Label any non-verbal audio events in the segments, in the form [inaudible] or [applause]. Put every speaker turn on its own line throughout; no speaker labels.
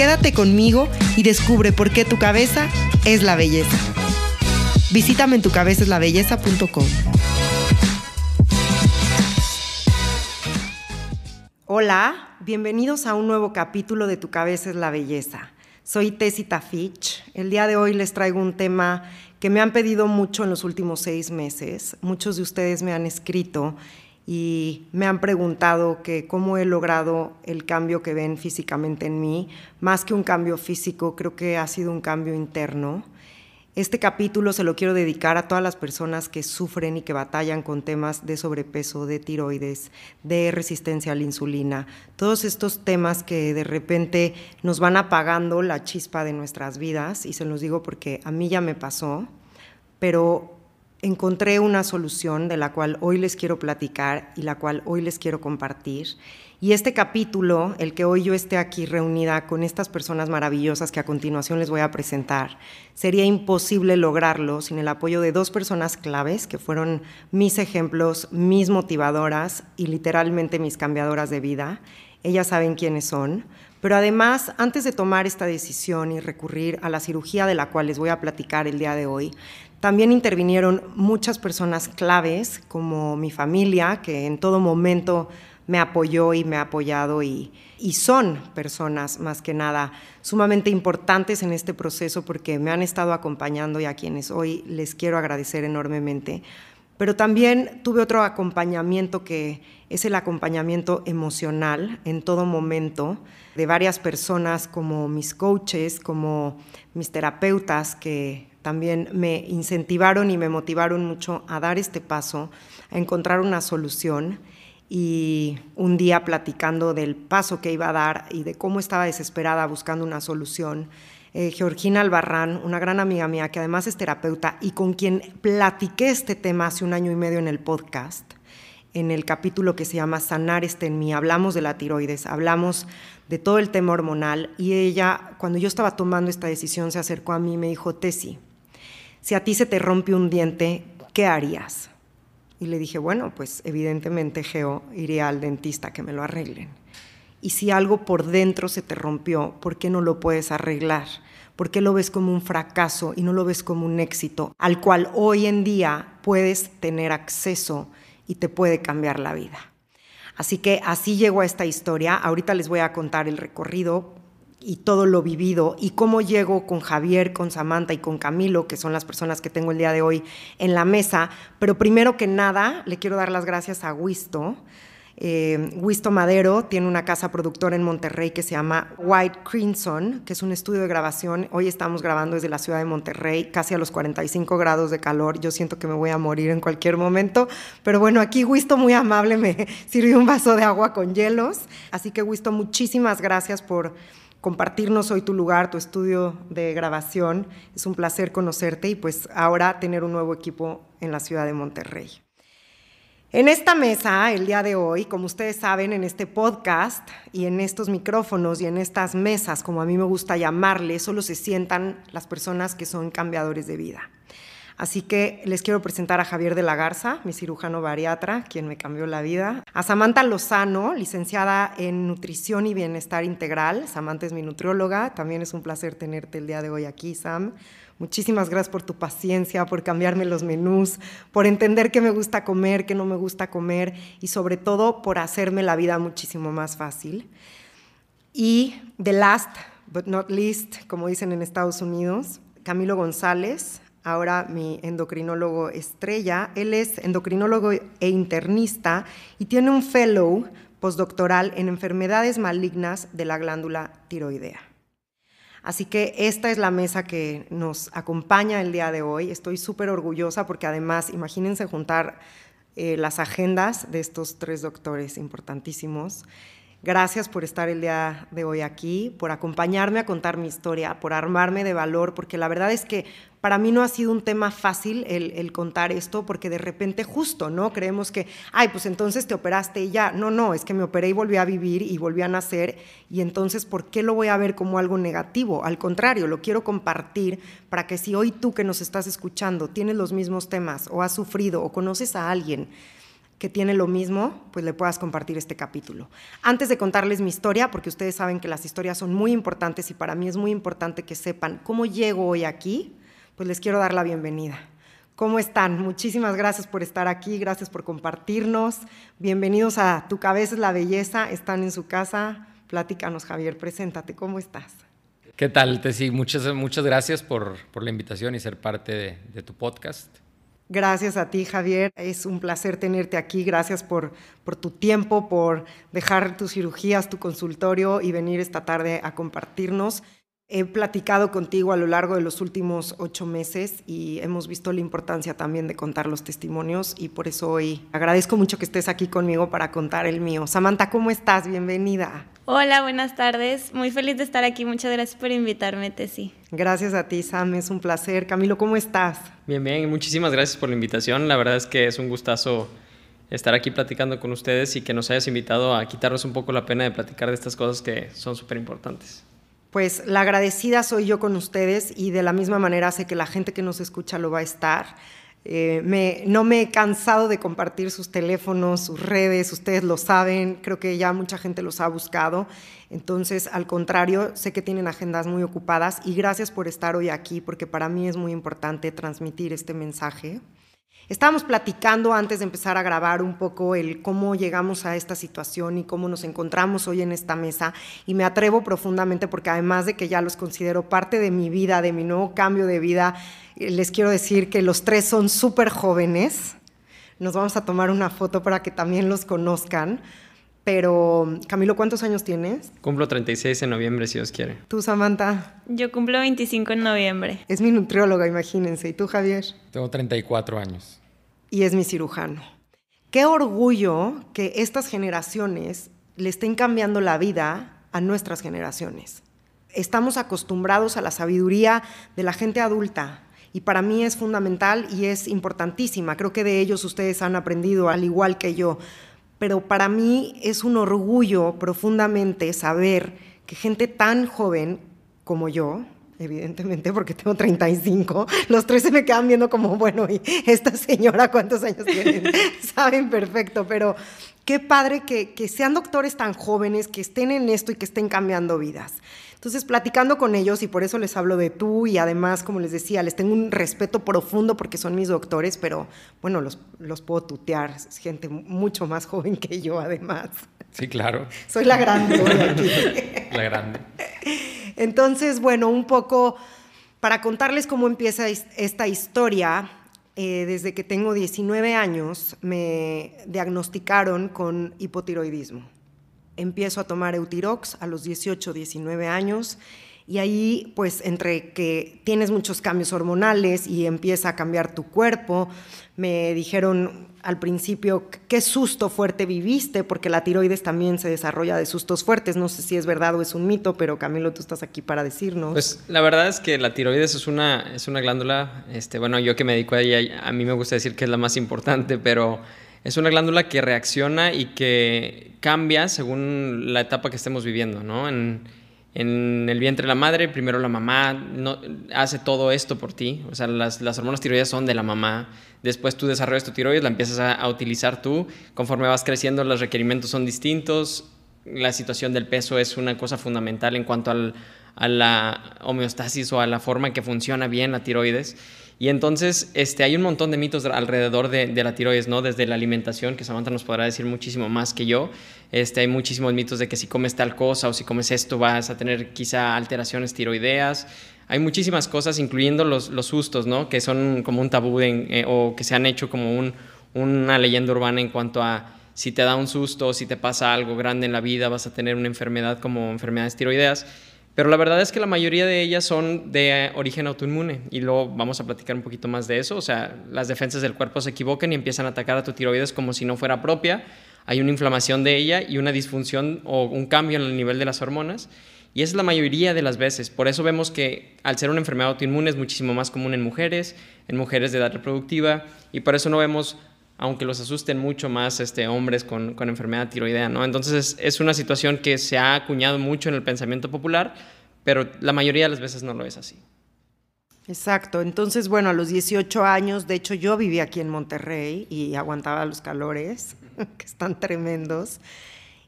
Quédate conmigo y descubre por qué tu cabeza es la belleza. Visítame en tucabezaslabelleza.com. Hola, bienvenidos a un nuevo capítulo de Tu cabeza es la belleza. Soy Tessita Fitch. El día de hoy les traigo un tema que me han pedido mucho en los últimos seis meses. Muchos de ustedes me han escrito y me han preguntado que cómo he logrado el cambio que ven físicamente en mí. Más que un cambio físico, creo que ha sido un cambio interno. Este capítulo se lo quiero dedicar a todas las personas que sufren y que batallan con temas de sobrepeso, de tiroides, de resistencia a la insulina, todos estos temas que de repente nos van apagando la chispa de nuestras vidas, y se los digo porque a mí ya me pasó, pero encontré una solución de la cual hoy les quiero platicar y la cual hoy les quiero compartir. Y este capítulo, el que hoy yo esté aquí reunida con estas personas maravillosas que a continuación les voy a presentar, sería imposible lograrlo sin el apoyo de dos personas claves que fueron mis ejemplos, mis motivadoras y literalmente mis cambiadoras de vida. Ellas saben quiénes son. Pero además, antes de tomar esta decisión y recurrir a la cirugía de la cual les voy a platicar el día de hoy, también intervinieron muchas personas claves, como mi familia, que en todo momento me apoyó y me ha apoyado y, son personas más que nada sumamente importantes en este proceso porque me han estado acompañando y a quienes hoy les quiero agradecer enormemente. Pero también tuve otro acompañamiento que es el acompañamiento emocional en todo momento de varias personas como mis coaches, como mis terapeutas que también me incentivaron y me motivaron mucho a dar este paso, a encontrar una solución. Y un día platicando del paso que iba a dar y de cómo estaba desesperada buscando una solución, eh, Georgina Albarrán, una gran amiga mía que además es terapeuta y con quien platiqué este tema hace un año y medio en el podcast, en el capítulo que se llama Sanar este en mí, hablamos de la tiroides, hablamos de todo el tema hormonal y ella, cuando yo estaba tomando esta decisión, se acercó a mí y me dijo, Tessy, si a ti se te rompe un diente, ¿qué harías? Y le dije, bueno, pues evidentemente, Geo, iría al dentista que me lo arreglen. Y si algo por dentro se te rompió, ¿por qué no lo puedes arreglar? ¿Por qué lo ves como un fracaso y no lo ves como un éxito al cual hoy en día puedes tener acceso y te puede cambiar la vida? Así que así llegó a esta historia. Ahorita les voy a contar el recorrido y todo lo vivido y cómo llego con Javier, con Samantha y con Camilo, que son las personas que tengo el día de hoy en la mesa. Pero primero que nada, le quiero dar las gracias a Wisto. Eh, Wisto Madero tiene una casa productora en Monterrey que se llama White Crimson, que es un estudio de grabación. Hoy estamos grabando desde la ciudad de Monterrey, casi a los 45 grados de calor. Yo siento que me voy a morir en cualquier momento, pero bueno, aquí Wisto muy amable me [laughs] sirvió un vaso de agua con hielos. Así que Wisto, muchísimas gracias por compartirnos hoy tu lugar, tu estudio de grabación. Es un placer conocerte y pues ahora tener un nuevo equipo en la ciudad de Monterrey. En esta mesa, el día de hoy, como ustedes saben, en este podcast y en estos micrófonos y en estas mesas, como a mí me gusta llamarle, solo se sientan las personas que son cambiadores de vida. Así que les quiero presentar a Javier de la Garza, mi cirujano bariatra, quien me cambió la vida. A Samantha Lozano, licenciada en Nutrición y Bienestar Integral. Samantha es mi nutrióloga. También es un placer tenerte el día de hoy aquí, Sam. Muchísimas gracias por tu paciencia, por cambiarme los menús, por entender qué me gusta comer, qué no me gusta comer y sobre todo por hacerme la vida muchísimo más fácil. Y the last but not least, como dicen en Estados Unidos, Camilo González, ahora mi endocrinólogo estrella. Él es endocrinólogo e internista y tiene un fellow postdoctoral en enfermedades malignas de la glándula tiroidea. Así que esta es la mesa que nos acompaña el día de hoy. Estoy súper orgullosa porque además, imagínense juntar eh, las agendas de estos tres doctores importantísimos Gracias por estar el día de hoy aquí, por acompañarme a contar mi historia, por armarme de valor, porque la verdad es que para mí no ha sido un tema fácil el, contar esto, porque de repente justo, ¿no? Creemos que, ay, pues entonces te operaste y ya. No, no, es que me operé y volví a vivir y volví a nacer, y entonces, ¿por qué lo voy a ver como algo negativo? Al contrario, lo quiero compartir para que si hoy tú que nos estás escuchando tienes los mismos temas o has sufrido o conoces a alguien, que tiene lo mismo, pues le puedas compartir este capítulo. Antes de contarles mi historia, porque ustedes saben que las historias son muy importantes y para mí es muy importante que sepan cómo llego hoy aquí, pues les quiero dar la bienvenida. ¿Cómo están? Muchísimas gracias por estar aquí, gracias por compartirnos. Bienvenidos a Tu Cabeza es la Belleza, están en su casa. Platícanos, Javier, preséntate, ¿cómo estás?
¿Qué tal, Tessy? Muchas, muchas gracias por, por la invitación y ser parte de, de tu podcast.
Gracias a ti, Javier. Es un placer tenerte aquí. Gracias por, por, tu tiempo, por dejar tus cirugías, tu consultorio y venir esta tarde a compartirnos. He platicado contigo a lo largo de los últimos ocho meses y hemos visto la importancia también de contar los testimonios y por eso hoy agradezco mucho que estés aquí conmigo para contar el mío. Samantha, ¿cómo estás? Bienvenida.
Hola, buenas tardes. Muy feliz de estar aquí. Muchas gracias por invitarme, Tessy.
Gracias a ti, Sam. Es un placer. Camilo, ¿cómo estás?
Bien, bien. Muchísimas gracias por la invitación. La verdad es que es un gustazo estar aquí platicando con ustedes y que nos hayas invitado a quitarnos un poco la pena de platicar de estas cosas que son súper importantes.
Pues la agradecida soy yo con ustedes y de la misma manera sé que la gente que nos escucha lo va a estar. Eh, no me he cansado de compartir sus teléfonos, sus redes, ustedes lo saben, creo que ya mucha gente los ha buscado. Entonces, al contrario, sé que tienen agendas muy ocupadas y gracias por estar hoy aquí, porque para mí es muy importante transmitir este mensaje. Estábamos platicando antes de empezar a grabar un poco el cómo llegamos a esta situación y cómo nos encontramos hoy en esta mesa y me atrevo profundamente porque además de que ya los considero parte de mi vida, de mi nuevo cambio de vida, les quiero decir que los tres son súper jóvenes. Nos vamos a tomar una foto para que también los conozcan. Pero, Camilo, ¿cuántos años tienes?
Cumplo 36 en noviembre, si Dios quiere.
¿Tú, Samantha?
Yo cumplo 25 en noviembre.
Es mi nutrióloga, imagínense. ¿Y tú, Javier?
Tengo 34 años
y es mi cirujano. Qué orgullo que estas generaciones le estén cambiando la vida a nuestras generaciones. Estamos acostumbrados a la sabiduría de la gente adulta y para mí es fundamental y es importantísima. Creo que de ellos ustedes han aprendido al igual que yo. Pero para mí es un orgullo profundamente saber que gente tan joven como yo, evidentemente, porque tengo 35. Los tres se me quedan viendo como, bueno, ¿y esta señora cuántos años tiene? [laughs] Saben perfecto, pero qué padre que, que sean doctores tan jóvenes, que estén en esto y que estén cambiando vidas. Entonces, platicando con ellos, y por eso les hablo de tú, y además, como les decía, les tengo un respeto profundo porque son mis doctores, pero bueno, los, los puedo tutear, es gente mucho más joven que yo, además.
Sí, claro.
Soy la grande aquí. [laughs]
La grande.
Entonces, bueno, un poco para contarles cómo empieza esta historia, eh, desde que tengo 19 años me diagnosticaron con hipotiroidismo. Empiezo a tomar Eutirox a los 18, 19 años y ahí, pues, entre que tienes muchos cambios hormonales y empieza a cambiar tu cuerpo, me dijeron al principio qué susto fuerte viviste, porque la tiroides también se desarrolla de sustos fuertes. No sé si es verdad o es un mito, pero Camilo, tú estás aquí para decirnos.
Pues la verdad es que la tiroides es una, es una glándula, este, bueno, yo que me dedico a ella, a mí me gusta decir que es la más importante, pero es una glándula que reacciona y que cambia según la etapa que estemos viviendo, ¿no? En el vientre de la madre, primero la mamá no, hace todo esto por ti, o sea, las, hormonas tiroides son de la mamá, después tú desarrollas tu tiroides, la empiezas a, a, utilizar tú, conforme vas creciendo los requerimientos son distintos, la situación del peso es una cosa fundamental en cuanto al, a la homeostasis o a la forma en que funciona bien la tiroides. Y entonces este, hay un montón de mitos alrededor de, la tiroides, ¿no? Desde la alimentación, que Samantha nos podrá decir muchísimo más que yo. Este, hay muchísimos mitos de que si comes tal cosa o si comes esto vas a tener quizá alteraciones tiroideas. Hay muchísimas cosas, incluyendo los, los sustos, ¿no? Que son como un tabú eh, o que se han hecho como un, una leyenda urbana en cuanto a si te da un susto o si te pasa algo grande en la vida vas a tener una enfermedad como enfermedades tiroideas. Pero la verdad es que la mayoría de ellas son de origen autoinmune y luego vamos a platicar un poquito más de eso. O sea, las defensas del cuerpo se equivocan y empiezan a atacar a tu tiroides como si no fuera propia. hay una inflamación de ella y una disfunción o un cambio en el nivel de las hormonas. Y es la mayoría de las veces. Por eso vemos que al ser una enfermedad autoinmune es muchísimo más común en mujeres, en mujeres de edad reproductiva, y por eso no vemos, aunque los asusten mucho más este, hombres con, con enfermedad tiroidea. ¿no? Entonces es, es una situación que se ha acuñado mucho en el pensamiento popular, pero la mayoría de las veces no lo es así.
Exacto, entonces bueno, a los 18 años, de hecho yo vivía aquí en Monterrey y aguantaba los calores, [laughs] que están tremendos,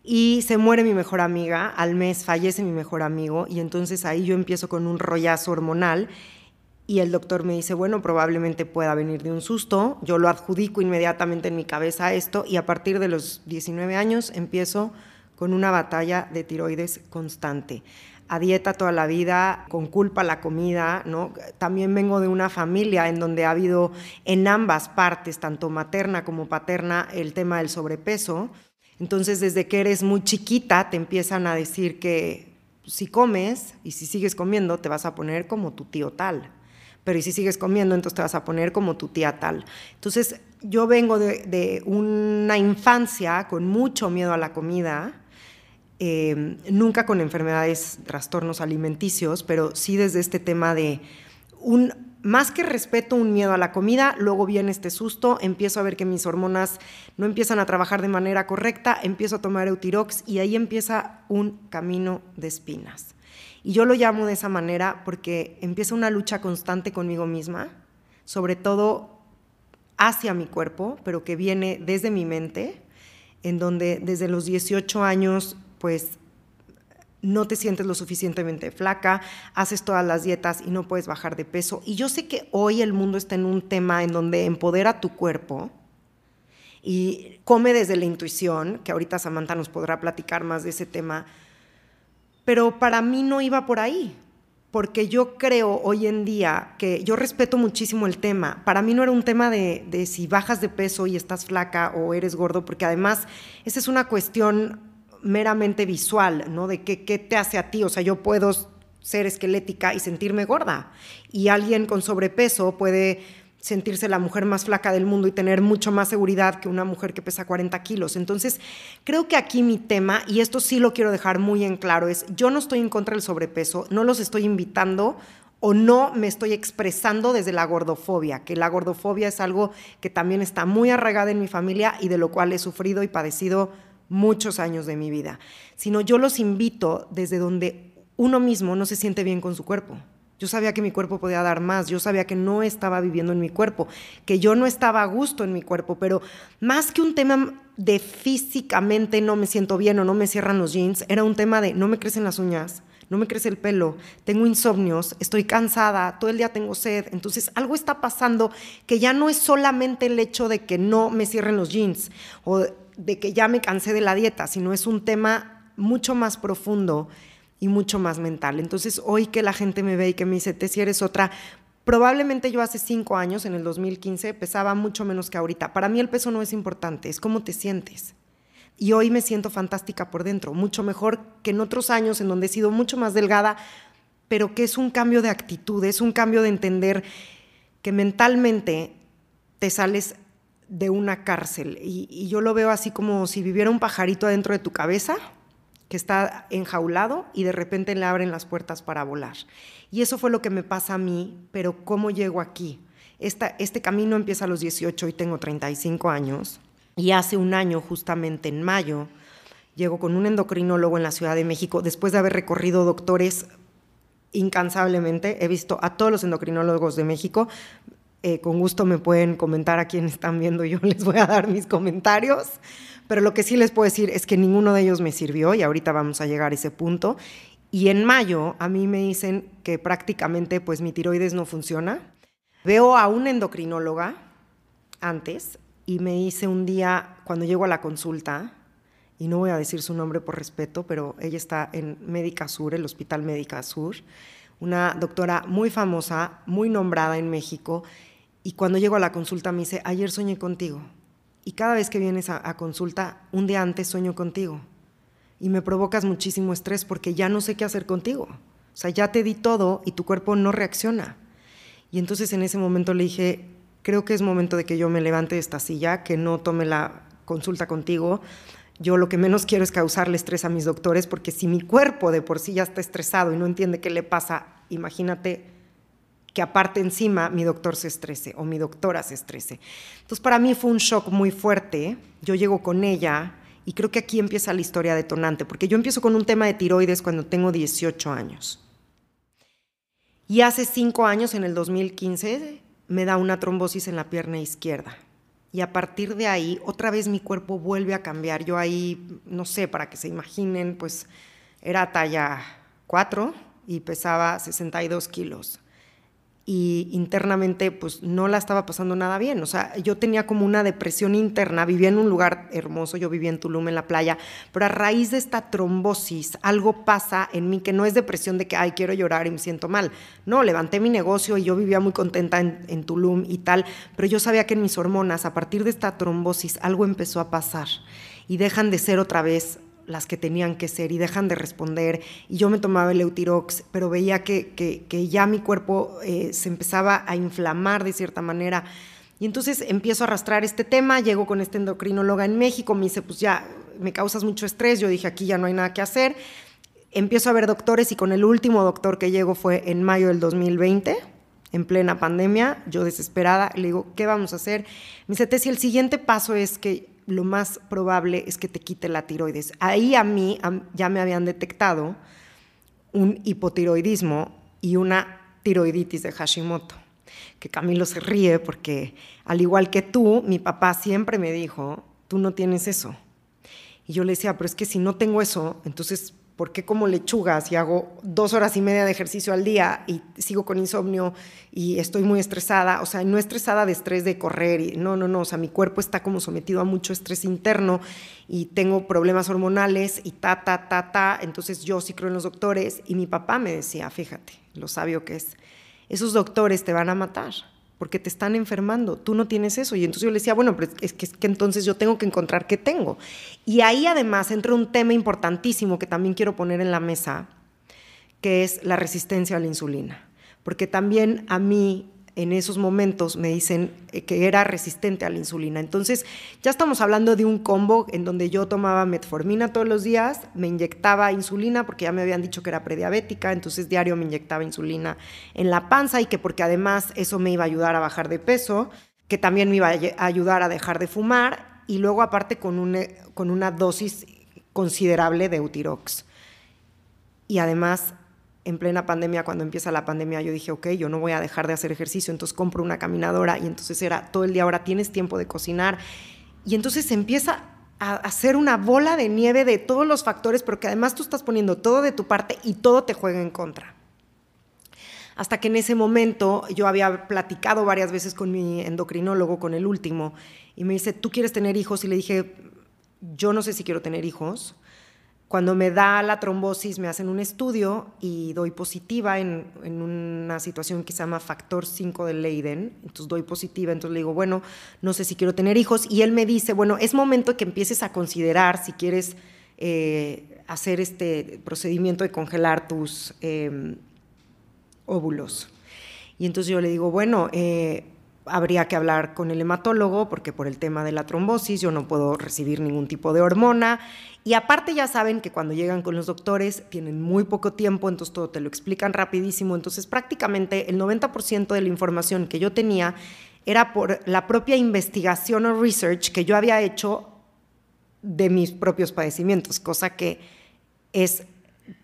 y se muere mi mejor amiga, al mes fallece mi mejor amigo, y entonces ahí yo empiezo con un rollazo hormonal y el doctor me dice, bueno, probablemente pueda venir de un susto, yo lo adjudico inmediatamente en mi cabeza esto y a partir de los 19 años empiezo con una batalla de tiroides constante a dieta toda la vida, con culpa la comida, ¿no? También vengo de una familia en donde ha habido en ambas partes, tanto materna como paterna, el tema del sobrepeso. Entonces, desde que eres muy chiquita, te empiezan a decir que si comes y si sigues comiendo, te vas a poner como tu tío tal. Pero si sigues comiendo, entonces te vas a poner como tu tía tal. Entonces, yo vengo de, una infancia con mucho miedo a la comida, eh, nunca con enfermedades, trastornos alimenticios, pero sí desde este tema de un, más que respeto, un miedo a la comida, luego viene este susto, empiezo a ver que mis hormonas no empiezan a trabajar de manera correcta, empiezo a tomar Eutirox y ahí empieza un camino de espinas. Y yo lo llamo de esa manera porque empieza una lucha constante conmigo misma, sobre todo hacia mi cuerpo, pero que viene desde mi mente, en donde desde los 18 años pues no te sientes lo suficientemente flaca, haces todas las dietas y no puedes bajar de peso. Y yo sé que hoy el mundo está en un tema en donde empodera tu cuerpo y come desde la intuición, que ahorita Samantha nos podrá platicar más de ese tema, pero para mí no iba por ahí, porque yo creo hoy en día que yo respeto muchísimo el tema. Para mí no era un tema de, si bajas de peso y estás flaca o eres gordo, porque además esa es una cuestión meramente visual, ¿no? De qué, qué te hace a ti. O sea, yo puedo ser esquelética y sentirme gorda. Y alguien con sobrepeso puede sentirse la mujer más flaca del mundo y tener mucho más seguridad que una mujer que pesa 40 kilos. Entonces, creo que aquí mi tema, y esto sí lo quiero dejar muy en claro, es yo no estoy en contra del sobrepeso, no los estoy invitando o no me estoy expresando desde la gordofobia, que la gordofobia es algo que también está muy arraigada en mi familia y de lo cual he sufrido y padecido muchos años de mi vida, sino yo los invito desde donde uno mismo no se siente bien con su cuerpo. Yo sabía que mi cuerpo podía dar más, yo sabía que no estaba viviendo en mi cuerpo, que yo no estaba a gusto en mi cuerpo, pero más que un tema de físicamente no me siento bien o no me cierran los jeans, era un tema de no me crecen las uñas, no me crece el pelo, tengo insomnios, estoy cansada, todo el día tengo sed. Entonces algo está pasando que ya no es solamente el hecho de que no me cierren los jeans o de que ya me cansé de la dieta, sino es un tema mucho más profundo y mucho más mental. Entonces, hoy que la gente me ve y que me dice, te eres otra, probablemente yo hace cinco años, en el 2015, pesaba mucho menos que ahorita. Para mí el peso no es importante, es cómo te sientes. Y hoy me siento fantástica por dentro, mucho mejor que en otros años en donde he sido mucho más delgada, pero que es un cambio de actitud, es un cambio de entender que mentalmente te sales de una cárcel. Y, yo lo veo así como si viviera un pajarito adentro de tu cabeza que está enjaulado y de repente le abren las puertas para volar. Y eso fue lo que me pasa a mí, pero ¿cómo llego aquí? este camino empieza a los 18 y tengo 35 años. Y hace un año, justamente en mayo, llego con un endocrinólogo en la Ciudad de México, después de haber recorrido doctores incansablemente. He visto a todos los endocrinólogos de México. Eh, con gusto me pueden comentar a quienes están viendo, yo [laughs] les voy a dar mis comentarios, pero lo que sí les puedo decir es que ninguno de ellos me sirvió y ahorita vamos a llegar a ese punto. Y en mayo a mí me dicen que prácticamente pues mi tiroides no funciona. Veo a una endocrinóloga antes y me dice un día cuando llego a la consulta, y no voy a decir su nombre por respeto, pero ella está en Médica Sur, el Hospital Médica Sur, una doctora muy famosa, muy nombrada en México, y cuando llego a la consulta me dice, ayer soñé contigo. Y cada vez que vienes a, consulta, un día antes sueño contigo. Y me provocas muchísimo estrés porque ya no sé qué hacer contigo. O sea, ya te di todo y tu cuerpo no reacciona. Y entonces en ese momento le dije, creo que es momento de que yo me levante de esta silla, que no tome la consulta contigo, yo lo que menos quiero es causarle estrés a mis doctores, porque si mi cuerpo de por sí ya está estresado y no entiende qué le pasa, imagínate que aparte encima mi doctor se estrese o mi doctora se estrese. Entonces para mí fue un shock muy fuerte. Yo llego con ella y creo que aquí empieza la historia detonante, porque yo empiezo con un tema de tiroides cuando tengo 18 años. Y hace cinco años, en el 2015, me da una trombosis en la pierna izquierda. Y a partir de ahí, otra vez mi cuerpo vuelve a cambiar. Yo ahí, no sé, para que se imaginen, pues era talla 4 y pesaba 62 kilos y internamente pues no la estaba pasando nada bien. O sea, yo tenía como una depresión interna, vivía en un lugar hermoso, yo vivía en Tulum, en la playa, pero a raíz de esta trombosis algo pasa en mí que no es depresión de que, ay, quiero llorar y me siento mal. No, levanté mi negocio y yo vivía muy contenta en, en Tulum y tal, pero yo sabía que en mis hormonas, a partir de esta trombosis, algo empezó a pasar y dejan de ser otra vez las que tenían que ser y dejan de responder. Y yo me tomaba el Eutirox, pero veía que, que, ya mi cuerpo eh, se empezaba a inflamar de cierta manera. Y entonces empiezo a arrastrar este tema, llego con este endocrinóloga en México, me dice, pues ya, me causas mucho estrés, yo dije, aquí ya no hay nada que hacer. Empiezo a ver doctores y con el último doctor que llego fue en mayo del 2020, en plena pandemia, yo desesperada, le digo, ¿qué vamos a hacer? Me dice, Tessy, el siguiente paso es que lo más probable es que te quite la tiroides. Ahí a mí ya me habían detectado un hipotiroidismo y una tiroiditis de Hashimoto. Que Camilo se ríe porque, al igual que tú, mi papá siempre me dijo, tú no tienes eso. Y yo le decía, pero es que si no tengo eso, entonces ¿por qué como lechugas y hago dos horas y media de ejercicio al día y sigo con insomnio y estoy muy estresada? O sea, no estresada de estrés de correr, y, no, no, no, o sea, mi cuerpo está como sometido a mucho estrés interno y tengo problemas hormonales y ta, ta, ta, ta. Entonces yo sí creo en los doctores y mi papá me decía, fíjate, lo sabio que es, esos doctores te van a matar porque te están enfermando, tú no tienes eso. Y entonces yo le decía, bueno, pero es que, es que entonces yo tengo que encontrar qué tengo. Y ahí además entra un tema importantísimo que también quiero poner en la mesa, que es la resistencia a la insulina. Porque también a mí en esos momentos me dicen eh, que era resistente a la insulina. Entonces, ya estamos hablando de un combo en donde yo tomaba metformina todos los días, me inyectaba insulina porque ya me habían dicho que era prediabética, entonces diario me inyectaba insulina en la panza y que porque además eso me iba a ayudar a bajar de peso, que también me iba a ayudar a dejar de fumar y luego aparte con una, con una dosis considerable de Eutirox. Y además en plena pandemia, cuando empieza la pandemia, yo dije, ok, yo no voy a dejar de hacer ejercicio, entonces compro una caminadora y entonces era todo el día, ahora tienes tiempo de cocinar. Y entonces empieza a hacer una bola de nieve de todos los factores, pero que además tú estás poniendo todo de tu parte y todo te juega en contra. Hasta que en ese momento yo había platicado varias veces con mi endocrinólogo, con el último, y me dice, ¿tú quieres tener hijos? Y le dije, yo no sé si quiero tener hijos cuando me da la trombosis me hacen un estudio y doy positiva en, una situación que se llama factor 5 de Leiden, entonces doy positiva, entonces le digo, bueno, no sé si quiero tener hijos y él me dice, bueno, es momento que empieces a considerar si quieres eh, hacer este procedimiento de congelar tus em, óvulos. Y entonces yo le digo, bueno, eh, habría que hablar con el hematólogo porque por el tema de la trombosis yo no puedo recibir ningún tipo de hormona. Y aparte ya saben que cuando llegan con los doctores tienen muy poco tiempo, entonces todo te lo explican rapidísimo, entonces prácticamente el 90% de la información que yo tenía era por la propia investigación o research que yo había hecho de mis propios padecimientos, cosa que es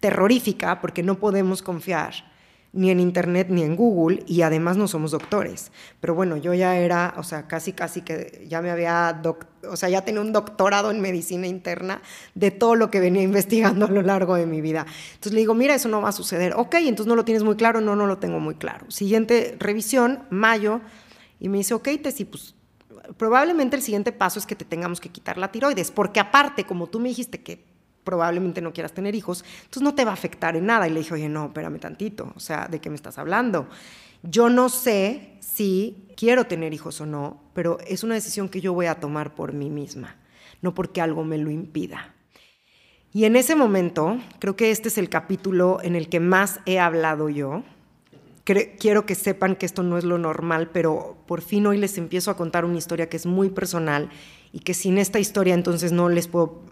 terrorífica porque no podemos confiar ni en internet ni en Google y además no somos doctores. Pero bueno, yo ya era, o sea, casi casi que ya me había, o sea, ya tenía un doctorado en medicina interna de todo lo que venía [laughs] investigando a lo largo de mi vida. Entonces le digo, mira, eso no va a suceder. Ok, entonces no lo tienes muy claro, no, no lo tengo muy claro. Siguiente revisión, mayo, y me dice, ok, Tessy, pues probablemente el siguiente paso es que te tengamos que quitar la tiroides, porque aparte, como tú me dijiste que probablemente no quieras tener hijos, entonces no te va a afectar en nada. Y le dije, oye, no, espérame tantito, o sea, ¿de qué me estás hablando? Yo no sé si quiero tener hijos o no, pero es una decisión que yo voy a tomar por mí misma, no porque algo me lo impida. Y en ese momento, creo que este es el capítulo en el que más he hablado yo. Quiero que sepan que esto no es lo normal, pero por fin hoy les empiezo a contar una historia que es muy personal y que sin esta historia entonces no les puedo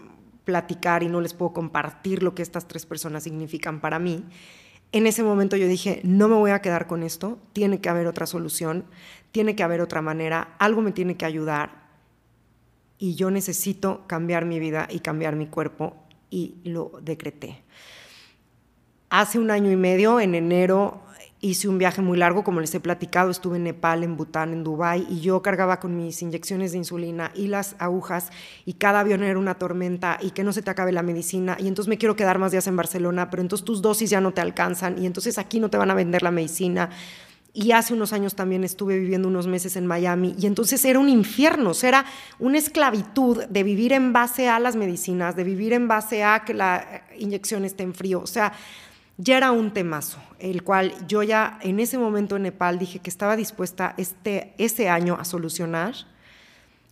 platicar y no les puedo compartir lo que estas tres personas significan para mí. En ese momento yo dije, no me voy a quedar con esto, tiene que haber otra solución, tiene que haber otra manera, algo me tiene que ayudar y yo necesito cambiar mi vida y cambiar mi cuerpo y lo decreté. Hace un año y medio, en enero, hice un viaje muy largo, como les he platicado, estuve en Nepal, en Bután, en Dubái, y yo cargaba con mis inyecciones de insulina y las agujas, y cada avión era una tormenta, y que no se te acabe la medicina, y entonces me quiero quedar más días en Barcelona, pero entonces tus dosis ya no te alcanzan, y entonces aquí no te van a vender la medicina. Y hace unos años también estuve viviendo unos meses en Miami y entonces era un infierno, o sea, era una esclavitud de vivir en base a las medicinas, de vivir en base a que la inyección esté en frío, o sea, ya era un temazo, el cual yo ya en ese momento en Nepal dije que estaba dispuesta este, ese año a solucionar.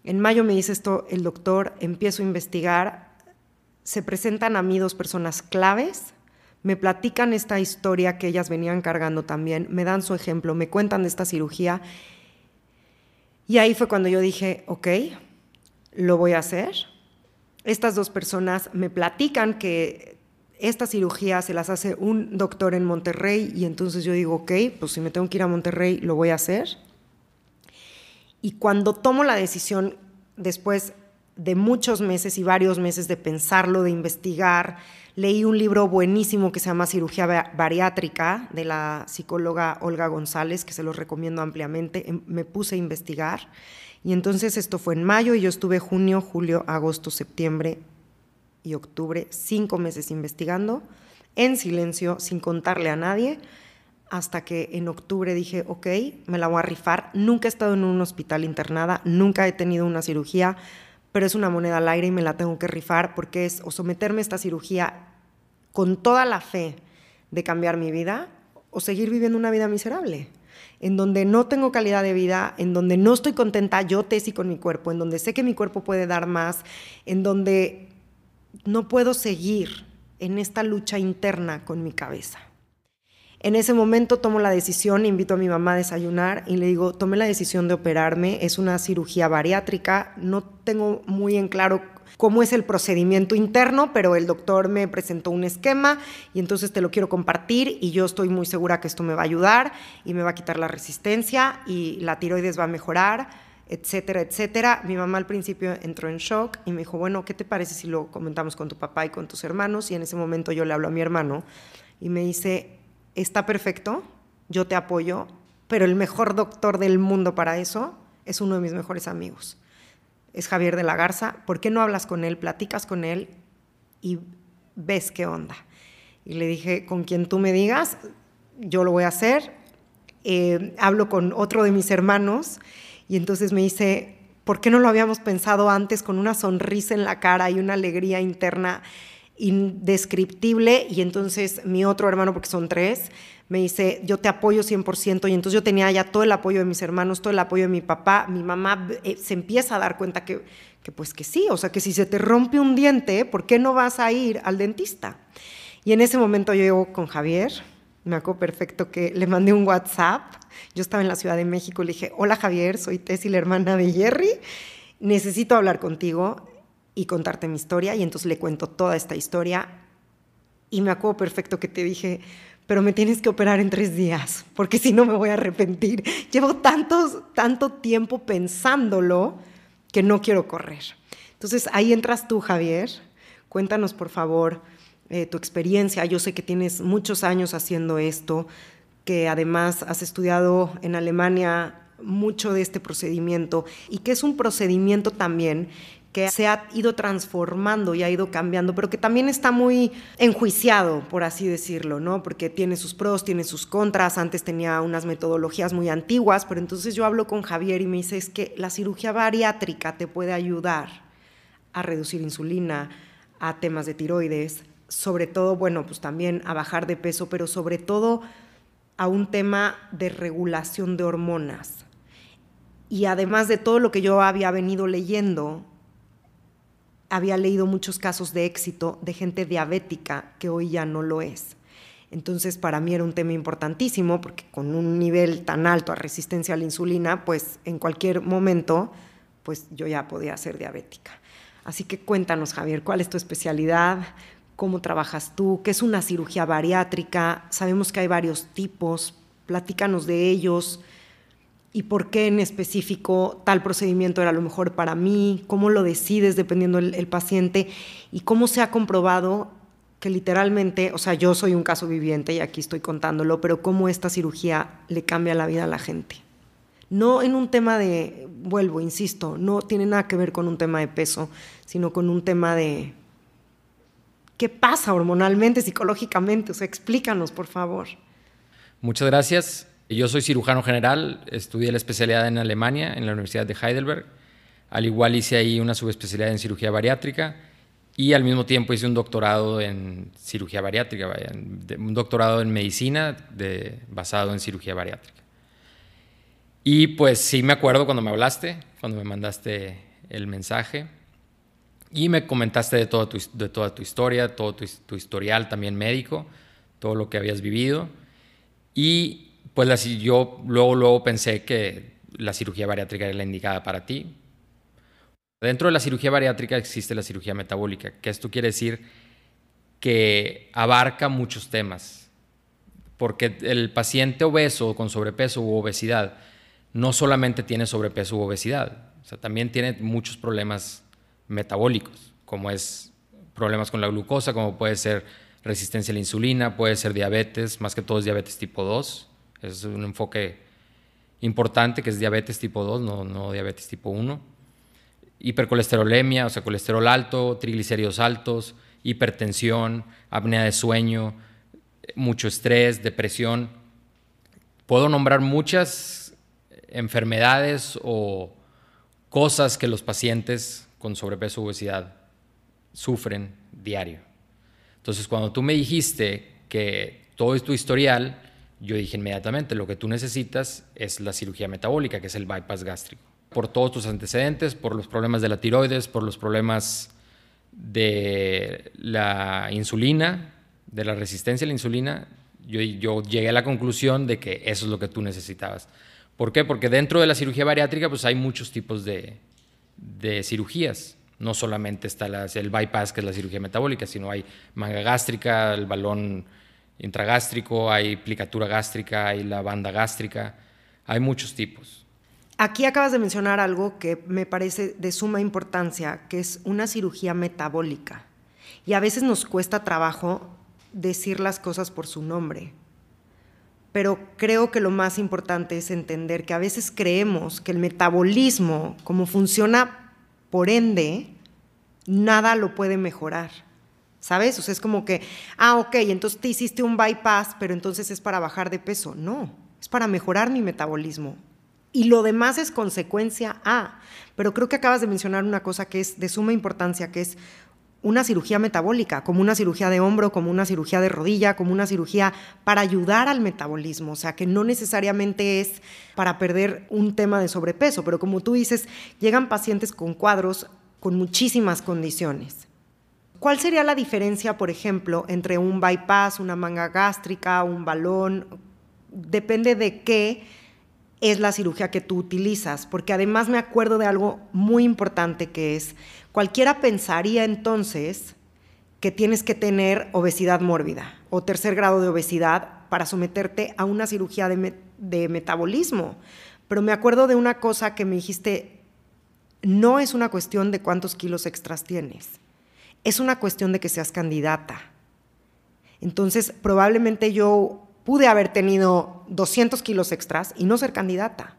En mayo me dice esto el doctor, empiezo a investigar, se presentan a mí dos personas claves, me platican esta historia que ellas venían cargando también, me dan su ejemplo, me cuentan de esta cirugía. Y ahí fue cuando yo dije, ok, lo voy a hacer. Estas dos personas me platican que esta cirugía se las hace un doctor en Monterrey y entonces yo digo, ok, pues si me tengo que ir a Monterrey, lo voy a hacer. Y cuando tomo la decisión, después de muchos meses y varios meses de pensarlo, de investigar, leí un libro buenísimo que se llama Cirugía Bariátrica de la psicóloga Olga González, que se los recomiendo ampliamente. Em, me puse a investigar y entonces esto fue en mayo y yo estuve junio, julio, agosto, septiembre, y octubre, cinco meses investigando, en silencio, sin contarle a nadie, hasta que en octubre dije, ok, me la voy a rifar. Nunca he estado en un hospital internada, nunca he tenido una cirugía, pero es una moneda al aire y me la tengo que rifar porque es o someterme a esta cirugía con toda la fe de cambiar mi vida o seguir viviendo una vida miserable en donde no tengo calidad de vida, en donde no estoy contenta yo, Tessy, con mi cuerpo, en donde sé que mi cuerpo puede dar más, en donde no puedo seguir en esta lucha interna con mi cabeza. En ese momento tomo la decisión, invito a mi mamá a desayunar y le digo, tomé la decisión de operarme, es una cirugía bariátrica, no tengo muy en claro cómo es el procedimiento interno, pero el doctor me presentó un esquema y entonces te lo quiero compartir y yo estoy muy segura que esto me va a ayudar y me va a quitar la resistencia y la tiroides va a mejorar etcétera, etcétera. Mi mamá al principio entró en shock y me dijo, bueno, ¿qué te parece si lo comentamos con tu papá y con tus hermanos? Y en ese momento yo le hablo a mi hermano y me dice, está perfecto, yo te apoyo, pero el mejor doctor del mundo para eso es uno de mis mejores amigos. Es Javier de la Garza. ¿Por qué no hablas con él, platicas con él y ves qué onda? Y le dije, con quien tú me digas, yo lo voy a hacer. Eh, hablo con otro de mis hermanos y entonces me dice, ¿por qué no lo habíamos pensado antes con una sonrisa en la cara y una alegría interna indescriptible? Y entonces mi otro hermano, porque son tres, me dice, yo te apoyo 100%. Y entonces yo tenía ya todo el apoyo de mis hermanos, todo el apoyo de mi papá. Mi mamá eh, se empieza a dar cuenta que, que pues que sí, o sea, que si se te rompe un diente, ¿por qué no vas a ir al dentista? Y en ese momento yo llego con Javier, me acuerdo perfecto que le mandé un WhatsApp. Yo estaba en la Ciudad de México y le dije, hola Javier, soy Tessy, la hermana de Jerry. Necesito hablar contigo y contarte mi historia. Y entonces le cuento toda esta historia. Y me acuerdo perfecto que te dije, pero me tienes que operar en tres días, porque si no me voy a arrepentir. Llevo tantos, tanto tiempo pensándolo que no quiero correr. Entonces ahí entras tú, Javier. Cuéntanos, por favor, eh, tu experiencia. Yo sé que tienes muchos años haciendo esto, que además has estudiado en Alemania mucho de este procedimiento y que es un procedimiento también que se ha ido transformando y ha ido cambiando, pero que también está muy enjuiciado, por así decirlo, ¿no? Porque tiene sus pros, tiene sus contras, antes tenía unas metodologías muy antiguas, pero entonces yo hablo con Javier y me dice, es que la cirugía bariátrica te puede ayudar a reducir insulina, a temas de tiroides, sobre todo, bueno, pues también a bajar de peso, pero sobre todo a un tema de regulación de hormonas. Y además de todo lo que yo había venido leyendo, había leído muchos casos de éxito de gente diabética que hoy ya no lo es. Entonces, para mí era un tema importantísimo porque con un nivel tan alto a resistencia a la insulina, pues en cualquier momento pues yo ya podía ser diabética. Así que cuéntanos, Javier, ¿cuál es tu especialidad? ¿Cómo trabajas tú? ¿Qué es una cirugía bariátrica? Sabemos que hay varios tipos. Platícanos de ellos y por qué en específico tal procedimiento era lo mejor para mí, cómo lo decides dependiendo del paciente y cómo se ha comprobado que literalmente, o sea, yo soy un caso viviente y aquí estoy contándolo, pero cómo esta cirugía le cambia la vida a la gente. No en un tema de, vuelvo, insisto, no tiene nada que ver con un tema de peso, sino con un tema de qué pasa hormonalmente, psicológicamente. O sea, explícanos, por favor.
Muchas gracias. Yo soy cirujano general, estudié la especialidad en Alemania, en la Universidad de Heidelberg. Al igual hice ahí una subespecialidad en cirugía bariátrica y al mismo tiempo hice un doctorado en cirugía bariátrica, un doctorado en medicina basado en cirugía bariátrica. Y pues sí me acuerdo cuando me hablaste, cuando me mandaste el mensaje y me comentaste de, todo de toda tu historia, todo tu, tu historial también médico, todo lo que habías vivido. Y pues yo luego, luego pensé que la cirugía bariátrica era la indicada para ti. Dentro de la cirugía bariátrica existe la cirugía metabólica, que esto quiere decir que abarca muchos temas, porque el paciente obeso con sobrepeso u obesidad no solamente tiene sobrepeso u obesidad, o sea, también tiene muchos problemas metabólicos, como es problemas con la glucosa, como puede ser resistencia a la insulina, puede ser diabetes, más que todo es diabetes tipo 2, es un enfoque importante que es diabetes tipo 2, no, no diabetes tipo 1. Hipercolesterolemia, o sea, colesterol alto, triglicéridos altos, hipertensión, apnea de sueño, mucho estrés, depresión. Puedo nombrar muchas enfermedades o cosas que los pacientes con sobrepeso o obesidad sufren diario. Entonces, cuando tú me dijiste que todo es tu historial, yo dije inmediatamente, lo que tú necesitas es la cirugía metabólica, que es el bypass gástrico. Por todos tus antecedentes, por los problemas de la tiroides, por los problemas de la insulina, de la resistencia a la insulina, yo, yo llegué a la conclusión de que eso es lo que tú necesitabas. ¿Por qué? Porque dentro de la cirugía bariátrica pues hay muchos tipos de, de cirugías. No solamente está el bypass, que es la cirugía metabólica, sino hay manga gástrica, el balón intragástrico, hay plicatura gástrica, hay la banda gástrica, hay muchos tipos.
Aquí acabas de mencionar algo que me parece de suma importancia, que es una cirugía metabólica. Y a veces nos cuesta trabajo decir las cosas por su nombre. Pero creo que lo más importante es entender que a veces creemos que el metabolismo, como funciona por ende, nada lo puede mejorar. ¿sabes? O sea, es como que, ah, ok, entonces te hiciste un bypass, pero entonces es para bajar de peso. No, es para mejorar mi metabolismo. Y lo demás es consecuencia A. Pero creo que acabas de mencionar una cosa que es de suma importancia, que es una cirugía metabólica, como una cirugía de hombro, como una cirugía de rodilla, como una cirugía para ayudar al metabolismo, o sea, que no necesariamente es para perder un tema de sobrepeso, pero como tú dices, llegan pacientes con cuadros con muchísimas condiciones. ¿Cuál sería la diferencia, por ejemplo, entre un bypass, una manga gástrica, un balón? Depende de qué es la cirugía que tú utilizas, porque además me acuerdo de algo muy importante que es, cualquiera pensaría entonces que tienes que tener obesidad mórbida o tercer grado de obesidad para someterte a una cirugía de, de metabolismo. Pero me acuerdo de una cosa que me dijiste, no es una cuestión de cuántos kilos extras tienes es una cuestión de que seas candidata. Entonces, probablemente yo pude haber tenido 200 kilos extras y no ser candidata.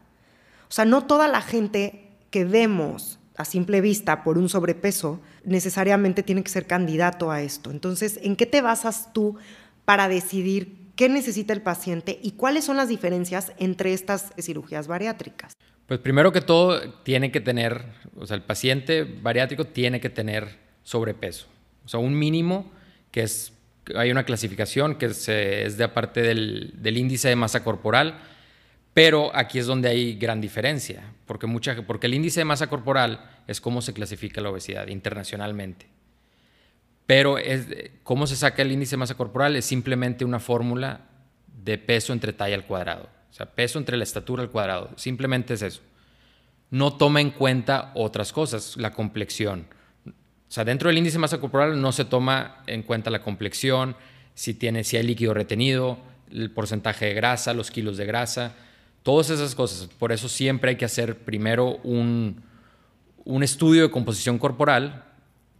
O sea, no toda la gente que vemos a simple vista por un sobrepeso necesariamente tiene que ser candidato a esto. Entonces, ¿en qué te basas tú para decidir qué necesita el paciente y cuáles son las diferencias entre estas cirugías bariátricas?
Pues primero que todo, tiene que tener, o sea, el paciente bariátrico tiene que tener sobrepeso. O sea, un mínimo que es, hay una clasificación que es, de aparte del, del, índice de masa corporal, pero aquí es donde hay gran diferencia, porque, mucha, porque el índice de masa corporal es cómo se clasifica la obesidad internacionalmente. Pero es, cómo se saca el índice de masa corporal es simplemente una fórmula de peso entre talla al cuadrado. O sea, peso entre la estatura al cuadrado. Simplemente es eso. no toma en cuenta otras cosas, la complexión. O sea, dentro del índice de masa corporal no se toma en cuenta la complexión, si, tiene, si hay líquido retenido, el porcentaje de grasa, los kilos de grasa, todas esas cosas. Por eso siempre hay que hacer primero un, un estudio de composición corporal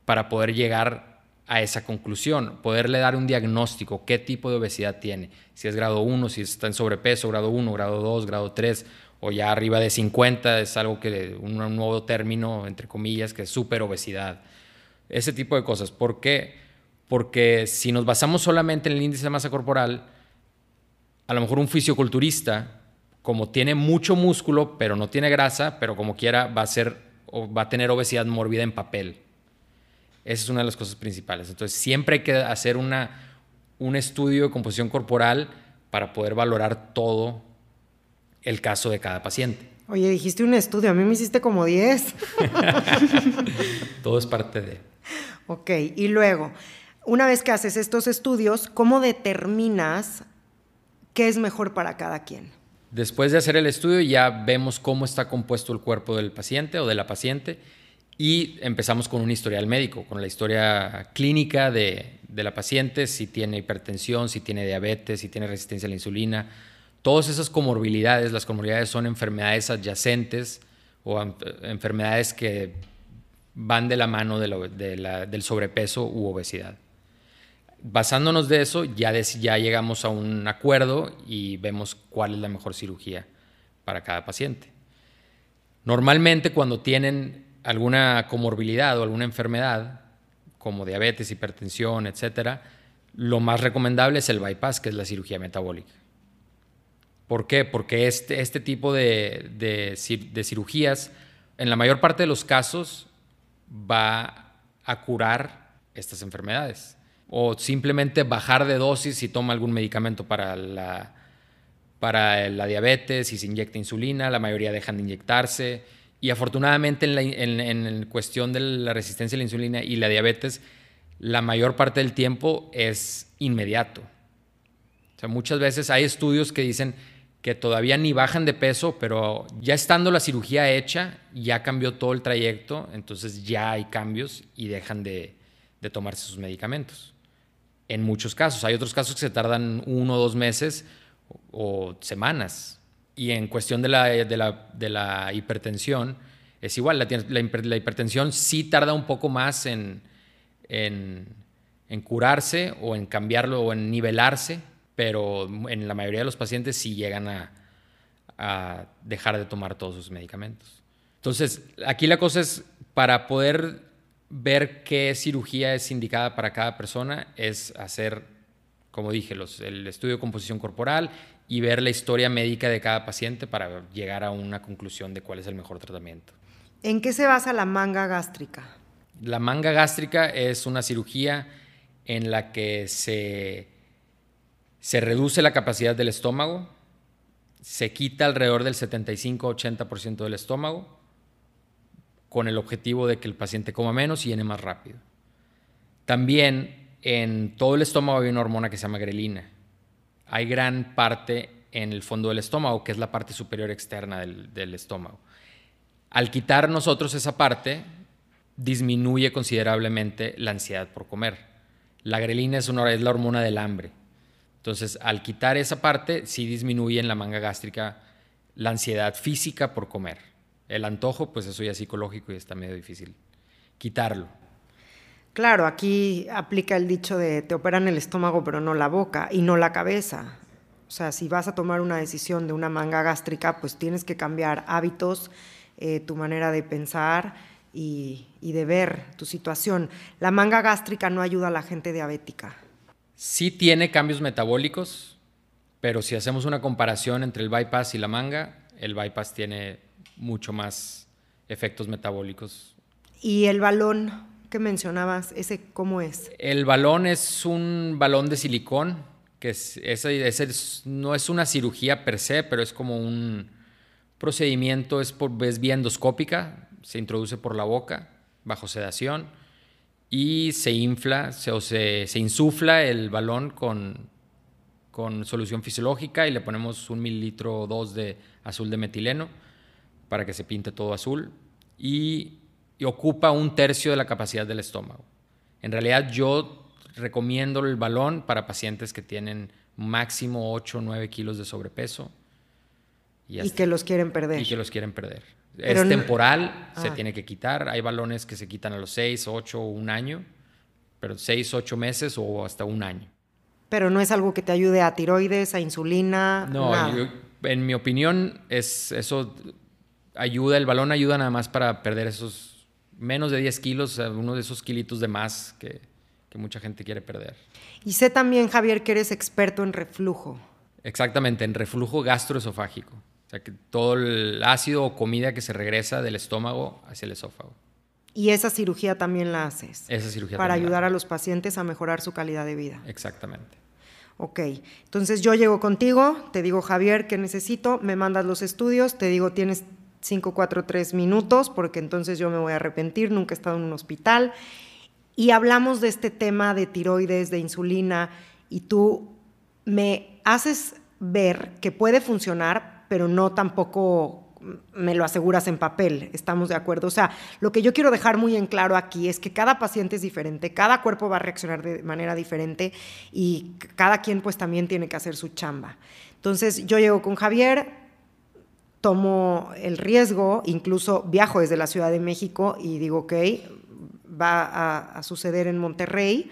para poder llegar a esa conclusión, poderle dar un diagnóstico, qué tipo de obesidad tiene, si es grado 1, si está en sobrepeso, grado 1, grado 2, grado 3, o ya arriba de 50, es algo que, un, nuevo término, entre comillas, que es super obesidad. Ese tipo de cosas. ¿Por qué? Porque si nos basamos solamente en el índice de masa corporal, a lo mejor un fisioculturista, como tiene mucho músculo, pero no tiene grasa, pero como quiera va a ser o va a tener obesidad mórbida en papel. Esa es una de las cosas principales. Entonces, siempre hay que hacer una, un estudio de composición corporal para poder valorar todo el caso de cada paciente.
Oye, dijiste un estudio, a mí me hiciste como 10. [laughs]
todo es parte de... [laughs]
Ok, y luego, una vez que haces estos estudios, ¿cómo determinas qué es mejor para cada quien?
Después de hacer el estudio ya vemos cómo está compuesto el cuerpo del paciente o de la paciente y empezamos con un historial médico, con la historia clínica de, la paciente, si tiene hipertensión, si tiene diabetes, si tiene resistencia a la insulina. Todas esas comorbilidades, las comorbilidades son enfermedades adyacentes o enfermedades que van de la mano del sobrepeso u obesidad. Basándonos de eso, ya, ya llegamos a un acuerdo y vemos cuál es la mejor cirugía para cada paciente. Normalmente cuando tienen alguna comorbilidad o alguna enfermedad, como diabetes, hipertensión, etc., lo más recomendable es el bypass, que es la cirugía metabólica. ¿Por qué? Porque este, este tipo de, de, cirugías, en la mayor parte de los casos, va a curar estas enfermedades. O simplemente bajar de dosis si toma algún medicamento para la, para la diabetes, si se inyecta insulina, la mayoría dejan de inyectarse y afortunadamente en, cuestión de la resistencia a la insulina y la diabetes, la mayor parte del tiempo es inmediato. O sea, muchas veces hay estudios que dicen que todavía ni bajan de peso, pero ya estando la cirugía hecha, ya cambió todo el trayecto, entonces ya hay cambios y dejan de, de tomarse sus medicamentos. En muchos casos. Hay otros casos que se tardan uno o dos meses o semanas y en cuestión de la, de la, hipertensión, es igual, la, la, hipertensión sí tarda un poco más en, en, curarse o en cambiarlo o en nivelarse, pero en la mayoría de los pacientes sí llegan a, a dejar de tomar todos sus medicamentos. Entonces, aquí la cosa es, para poder ver qué cirugía es indicada para cada persona, es hacer, como dije, los, el estudio de composición corporal y ver la historia médica de cada paciente para llegar a una conclusión de cuál es el mejor tratamiento.
¿En qué se basa la manga gástrica?
La manga gástrica es una cirugía en la que se, se reduce la capacidad del estómago, se quita alrededor del 75-80% del estómago con el objetivo de que el paciente coma menos y llene más rápido. También en todo el estómago hay una hormona que se llama grelina hay gran parte en el fondo del estómago, que es la parte superior externa del, estómago. Al quitar nosotros esa parte, disminuye considerablemente la ansiedad por comer. La grelina es, una, es la hormona del hambre. Entonces, al quitar esa parte, sí disminuye en la manga gástrica la ansiedad física por comer. El antojo, pues eso ya es psicológico y está medio difícil quitarlo.
Claro, aquí aplica el dicho de te operan el estómago pero no la boca y no la cabeza. O sea, si vas a tomar una decisión de una manga gástrica, pues tienes que cambiar hábitos, eh, tu manera de pensar y, y, de ver tu situación. La manga gástrica no ayuda a la gente diabética.
Sí tiene cambios metabólicos, pero si hacemos una comparación entre el bypass y la manga, el bypass tiene mucho más efectos metabólicos.
¿Y el balón? que mencionabas, ese cómo es?
El balón es un balón de silicón, que es, ese, no es una cirugía per se, pero es como un procedimiento, es, por, es vía endoscópica, se introduce por la boca, bajo sedación, y se infla, se, o se, se insufla el balón con, con solución fisiológica y le ponemos un mililitro o dos de azul de metileno para que se pinte todo azul y, y ocupa un tercio de la capacidad del estómago. En realidad yo recomiendo el balón para pacientes que tienen máximo 8 o 9 kilos de sobrepeso.
Y, y que los quieren perder.
Y que los quieren perder. Es temporal, se ah. tiene que quitar. Hay balones que se quitan a los 6, 8 o un año, pero 6, 8 meses o hasta un año.
Pero no es algo que te ayude a tiroides, a insulina.
No, en mi opinión, es eso ayuda, el balón ayuda nada más para perder esos menos de 10 kilos, uno de esos kilitos de más que, que mucha gente quiere perder.
Y sé también, Javier, que eres experto en reflujo.
Exactamente, en reflujo gastroesofágico. O sea, que todo el ácido o comida que se regresa del estómago hacia el esófago.
Y esa cirugía también la haces.
Esa cirugía
Para ayudar a los pacientes a mejorar su calidad de vida.
Exactamente.
Ok, entonces yo llego contigo, te digo, Javier, ¿qué necesito? Me mandas los estudios, te digo, tienes 5, 4, 3 minutos, porque entonces yo me voy a arrepentir, nunca he estado en un hospital. Y hablamos de este tema de tiroides, de insulina, y tú me haces ver que puede funcionar, pero no tampoco me lo aseguras en papel, estamos de acuerdo. O sea, lo que yo quiero dejar muy en claro aquí es que cada paciente es diferente, cada cuerpo va a reaccionar de manera diferente y cada quien pues también tiene que hacer su chamba. Entonces yo llego con Javier, tomo el riesgo, incluso viajo desde la Ciudad de México y digo, ok, va a, a suceder en Monterrey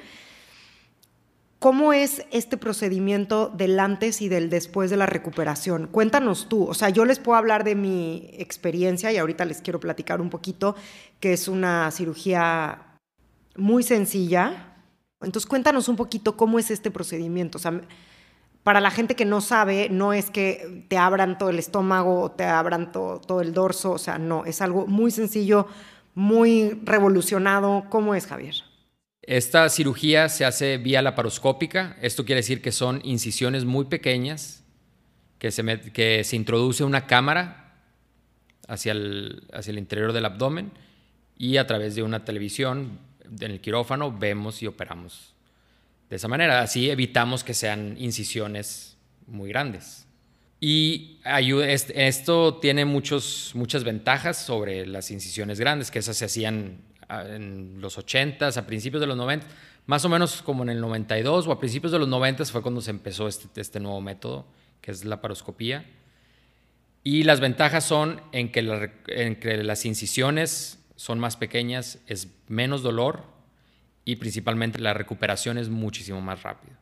¿Cómo es este procedimiento del antes y del después de la recuperación? Cuéntanos tú, o sea, yo les puedo hablar de mi experiencia y ahorita les quiero platicar un poquito, que es una cirugía muy sencilla. Entonces, cuéntanos un poquito cómo es este procedimiento. O sea, para la gente que no sabe, no es que te abran todo el estómago o te abran todo, todo el dorso, o sea, no, es algo muy sencillo, muy revolucionado. ¿Cómo es, Javier?
Esta cirugía se hace vía laparoscópica. Esto quiere decir que son incisiones muy pequeñas que se, introduce una cámara hacia el, hacia el interior del abdomen y a través de una televisión en el quirófano vemos y operamos de esa manera. Así evitamos que sean incisiones muy grandes. Y esto tiene muchos, muchas ventajas sobre las incisiones grandes, que esas se hacían en los 80s, a principios de los 90, más o menos como en el 92 o a principios de los 90 fue cuando se empezó este, este nuevo método, que es la paroscopía. Y las ventajas son en que las incisiones son más pequeñas, es menos dolor y principalmente la recuperación es muchísimo más rápida.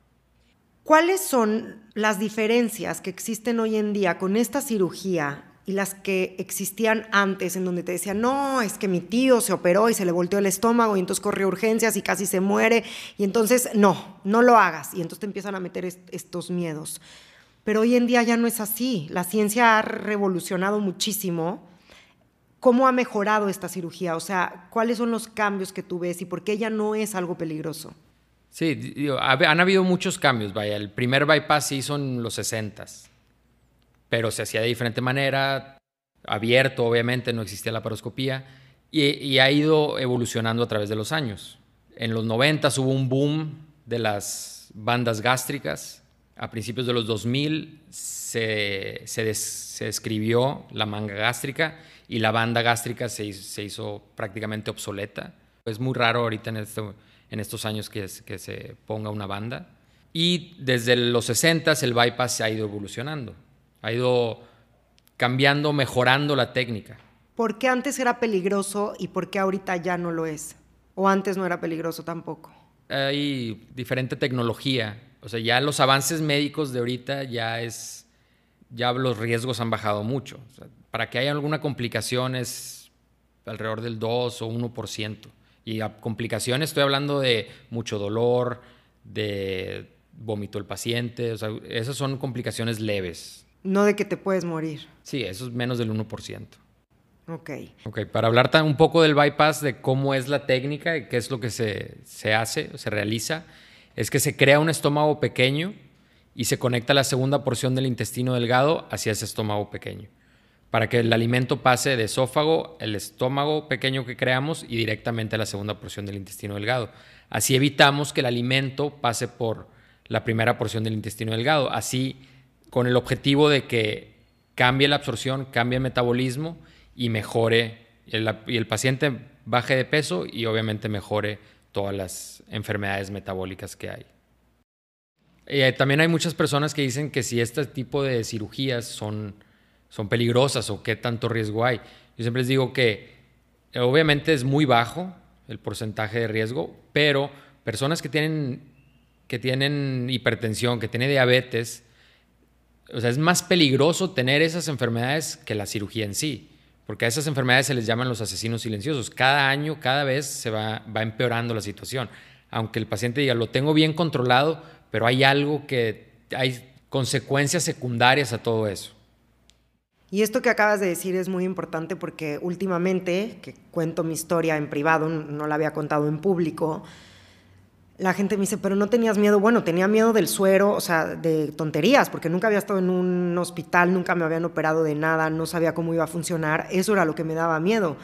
¿Cuáles son las diferencias que existen hoy en día con esta cirugía y las que existían antes, en donde te decían, no, es que mi tío se operó y se le volteó el estómago y entonces corrió urgencias y casi se muere, y entonces no, no lo hagas, y entonces te empiezan a meter estos miedos. Pero hoy en día ya no es así, la ciencia ha revolucionado muchísimo. ¿Cómo ha mejorado esta cirugía? O sea, ¿cuáles son los cambios que tú ves y por qué ya no es algo peligroso?
Sí, han habido muchos cambios, vaya. El primer bypass se hizo en los 60s pero se hacía de diferente manera, abierto, obviamente, no existía la paroscopía, y, ha ido evolucionando a través de los años. En los 90 hubo un boom de las bandas gástricas. A principios de los 2000 se, se, describió la manga gástrica y la banda gástrica se hizo, prácticamente obsoleta. Es muy raro ahorita en, en estos años que, que se ponga una banda. Y desde los 60 el bypass se ha ido evolucionando ha ido cambiando, mejorando la técnica.
¿Por qué antes era peligroso y por qué ahorita ya no lo es? ¿O antes no era peligroso tampoco?
Hay diferente tecnología. O sea, ya los avances médicos de ahorita ya es, ya los riesgos han bajado mucho. para que haya alguna complicación es alrededor del 2 o 1%. Y a complicaciones estoy hablando de mucho dolor, de vómito el paciente, o sea, esas son complicaciones leves.
No de que te puedes morir.
Sí, eso es menos del 1%.
Ok.
Ok, para hablar un poco del bypass, de cómo es la técnica y qué es lo que se, se hace, se realiza, es que se crea un estómago pequeño y se conecta la segunda porción del intestino delgado hacia ese estómago pequeño, para que el alimento pase de esófago, el estómago pequeño que creamos y directamente a la segunda porción del intestino delgado. Así evitamos que el alimento pase por la primera porción del intestino delgado. Así con el objetivo de que cambie la absorción, cambie el metabolismo y mejore, y el, paciente baje de peso y obviamente mejore todas las enfermedades metabólicas que hay. Eh, también hay muchas personas que dicen que si este tipo de cirugías son, son peligrosas o qué tanto riesgo hay. Yo siempre les digo que eh, obviamente es muy bajo el porcentaje de riesgo, pero personas que tienen, que tienen hipertensión, que tienen diabetes, o sea, es más peligroso tener esas enfermedades que la cirugía en sí, porque a esas enfermedades se les llaman los asesinos silenciosos. Cada año, cada vez se va, va empeorando la situación. Aunque el paciente diga, lo tengo bien controlado, pero hay algo que hay consecuencias secundarias a todo eso.
Y esto que acabas de decir es muy importante porque últimamente, que cuento mi historia en privado, no la había contado en público, la gente me dice, pero no tenías miedo. Bueno, tenía miedo del suero, o sea, de tonterías, porque nunca había estado en un hospital, nunca me habían operado de nada, no sabía cómo iba a funcionar. Eso era lo que me daba miedo.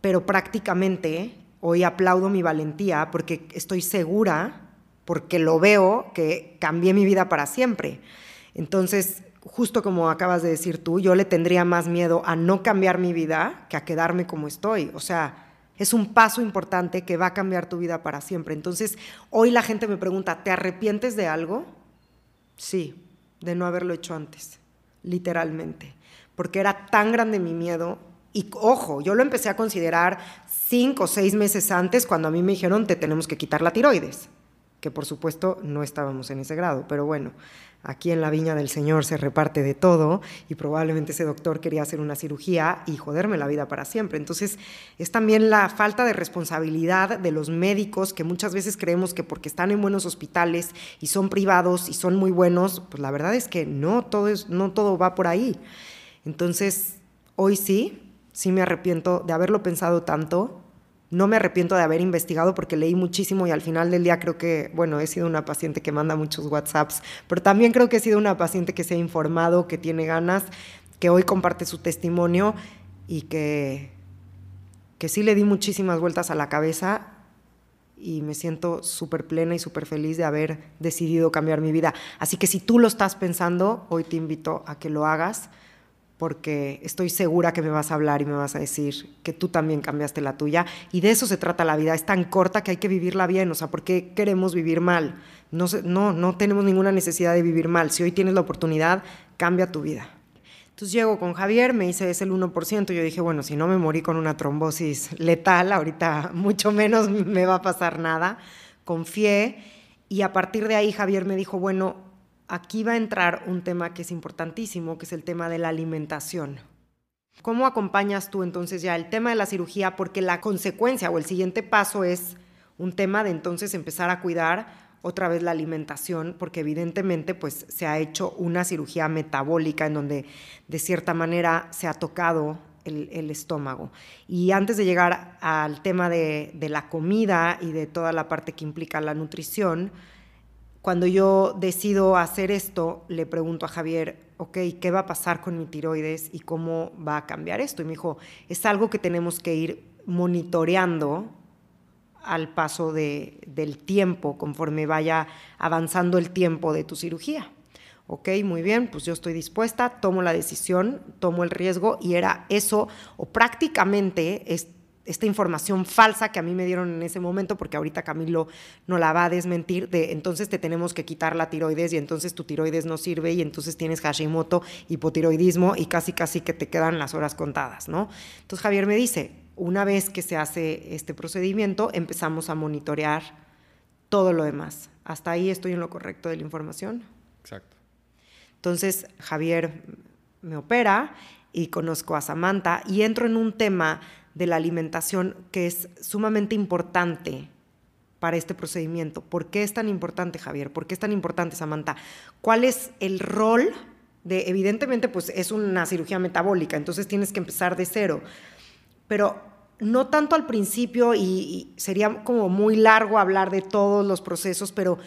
Pero prácticamente hoy aplaudo mi valentía porque estoy segura, porque lo veo, que cambié mi vida para siempre. Entonces, justo como acabas de decir tú, yo le tendría más miedo a no cambiar mi vida que a quedarme como estoy. O sea, es un paso importante que va a cambiar tu vida para siempre. Entonces, hoy la gente me pregunta, ¿te arrepientes de algo? Sí, de no haberlo hecho antes, literalmente, porque era tan grande mi miedo. Y ojo, yo lo empecé a considerar cinco o seis meses antes cuando a mí me dijeron, te tenemos que quitar la tiroides, que por supuesto no estábamos en ese grado, pero bueno, aquí en la viña del Señor se reparte de todo y probablemente ese doctor quería hacer una cirugía y joderme la vida para siempre. Entonces es también la falta de responsabilidad de los médicos que muchas veces creemos que porque están en buenos hospitales y son privados y son muy buenos, pues la verdad es que no todo, es, no todo va por ahí. Entonces hoy sí, sí me arrepiento de haberlo pensado tanto, no me arrepiento de haber investigado porque leí muchísimo y al final del día creo que, bueno, he sido una paciente que manda muchos WhatsApps, pero también creo que he sido una paciente que se ha informado, que tiene ganas, que hoy comparte su testimonio y que, que sí le di muchísimas vueltas a la cabeza y me siento súper plena y súper feliz de haber decidido cambiar mi vida. Así que si tú lo estás pensando, hoy te invito a que lo hagas porque estoy segura que me vas a hablar y me vas a decir que tú también cambiaste la tuya. Y de eso se trata la vida. Es tan corta que hay que vivirla bien. O sea, ¿por qué queremos vivir mal? No, no, no tenemos ninguna necesidad de vivir mal. Si hoy tienes la oportunidad, cambia tu vida. Entonces llego con Javier, me dice es el 1%. Yo dije, bueno, si no me morí con una trombosis letal, ahorita [laughs] mucho menos me va a pasar nada. Confié y a partir de ahí Javier me dijo, bueno, aquí va a entrar un tema que es importantísimo, que es el tema de la alimentación. ¿Cómo acompañas tú entonces ya el tema de la cirugía? Porque la consecuencia o el siguiente paso es un tema de entonces empezar a cuidar otra vez la alimentación, porque evidentemente pues se ha hecho una cirugía metabólica en donde de cierta manera se ha tocado el, estómago. Y antes de llegar al tema de, de la comida y de toda la parte que implica la nutrición, cuando yo decido hacer esto, le pregunto a Javier, ok, ¿qué va a pasar con mi tiroides y cómo va a cambiar esto? Y me dijo, es algo que tenemos que ir monitoreando al paso del tiempo, conforme vaya avanzando el tiempo de tu cirugía. Ok, muy bien, pues yo estoy dispuesta, tomo la decisión, tomo el riesgo y era eso, o prácticamente es esta información falsa que a mí me dieron en ese momento, porque ahorita Camilo no la va a desmentir, de entonces te tenemos que quitar la tiroides y entonces tu tiroides no sirve y entonces tienes Hashimoto, hipotiroidismo y casi casi que te quedan las horas contadas, ¿no? Entonces Javier me dice, una vez que se hace este procedimiento, empezamos a monitorear todo lo demás. Hasta ahí estoy en lo correcto de la información.
Exacto.
Entonces Javier me opera y conozco a Samantha y entro en un tema de la alimentación que es sumamente importante para este procedimiento. ¿Por qué es tan importante, Javier? ¿Por qué es tan importante, Samantha? ¿Cuál es el rol de, evidentemente, pues es una cirugía metabólica, entonces tienes que empezar de cero, pero no tanto al principio y sería como muy largo hablar de todos los procesos, pero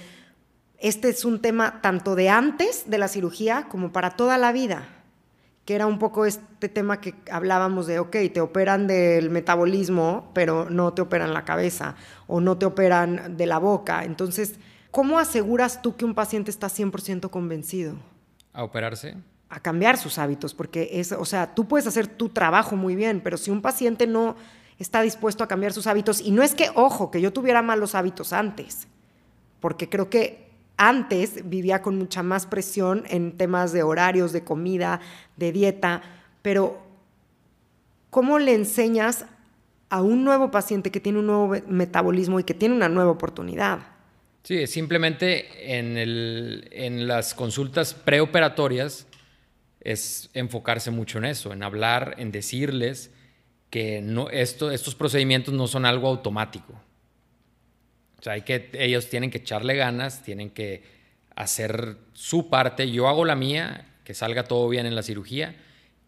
este es un tema tanto de antes de la cirugía como para toda la vida que era un poco este tema que hablábamos de, ok, te operan del metabolismo, pero no te operan la cabeza o no te operan de la boca. Entonces, ¿cómo aseguras tú que un paciente está 100% convencido?
A operarse.
a cambiar sus hábitos, porque es, o sea, tú puedes hacer tu trabajo muy bien, pero si un paciente no está dispuesto a cambiar sus hábitos, y no es que, ojo, que yo tuviera malos hábitos antes, porque creo que antes vivía con mucha más presión en temas de horarios, de comida, de dieta, pero ¿cómo le enseñas a un nuevo paciente que tiene un nuevo metabolismo y que tiene una nueva oportunidad?
Sí, simplemente en, las consultas preoperatorias es enfocarse mucho en eso, en hablar, en decirles que estos procedimientos no son algo automático. O sea, hay que, ellos tienen que echarle ganas, tienen que hacer su parte. Yo hago la mía, que salga todo bien en la cirugía,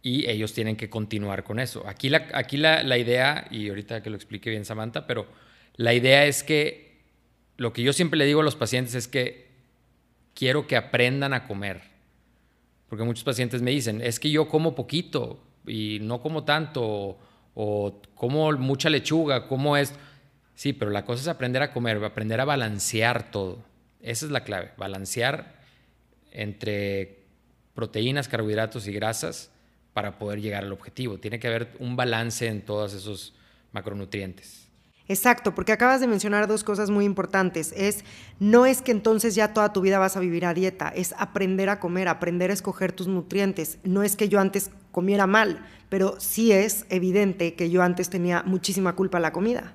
y ellos tienen que continuar con eso. Aquí la, aquí la, la idea, y ahorita que lo explique bien Samantha, pero la idea es que lo que yo siempre le digo a los pacientes es que quiero que aprendan a comer. Porque muchos pacientes me dicen, es que yo como poquito y no como tanto, o, como mucha lechuga, como es... Sí, pero la cosa es aprender a comer, aprender a balancear todo. Esa es la clave, balancear entre proteínas, carbohidratos y grasas para poder llegar al objetivo. Tiene que haber un balance en todos esos macronutrientes.
Exacto, porque acabas de mencionar dos cosas muy importantes. Es, no es que entonces ya toda tu vida vas a vivir a dieta, es aprender a comer, aprender a escoger tus nutrientes. No es que yo antes comiera mal, pero sí es evidente que yo antes tenía muchísima culpa a la comida.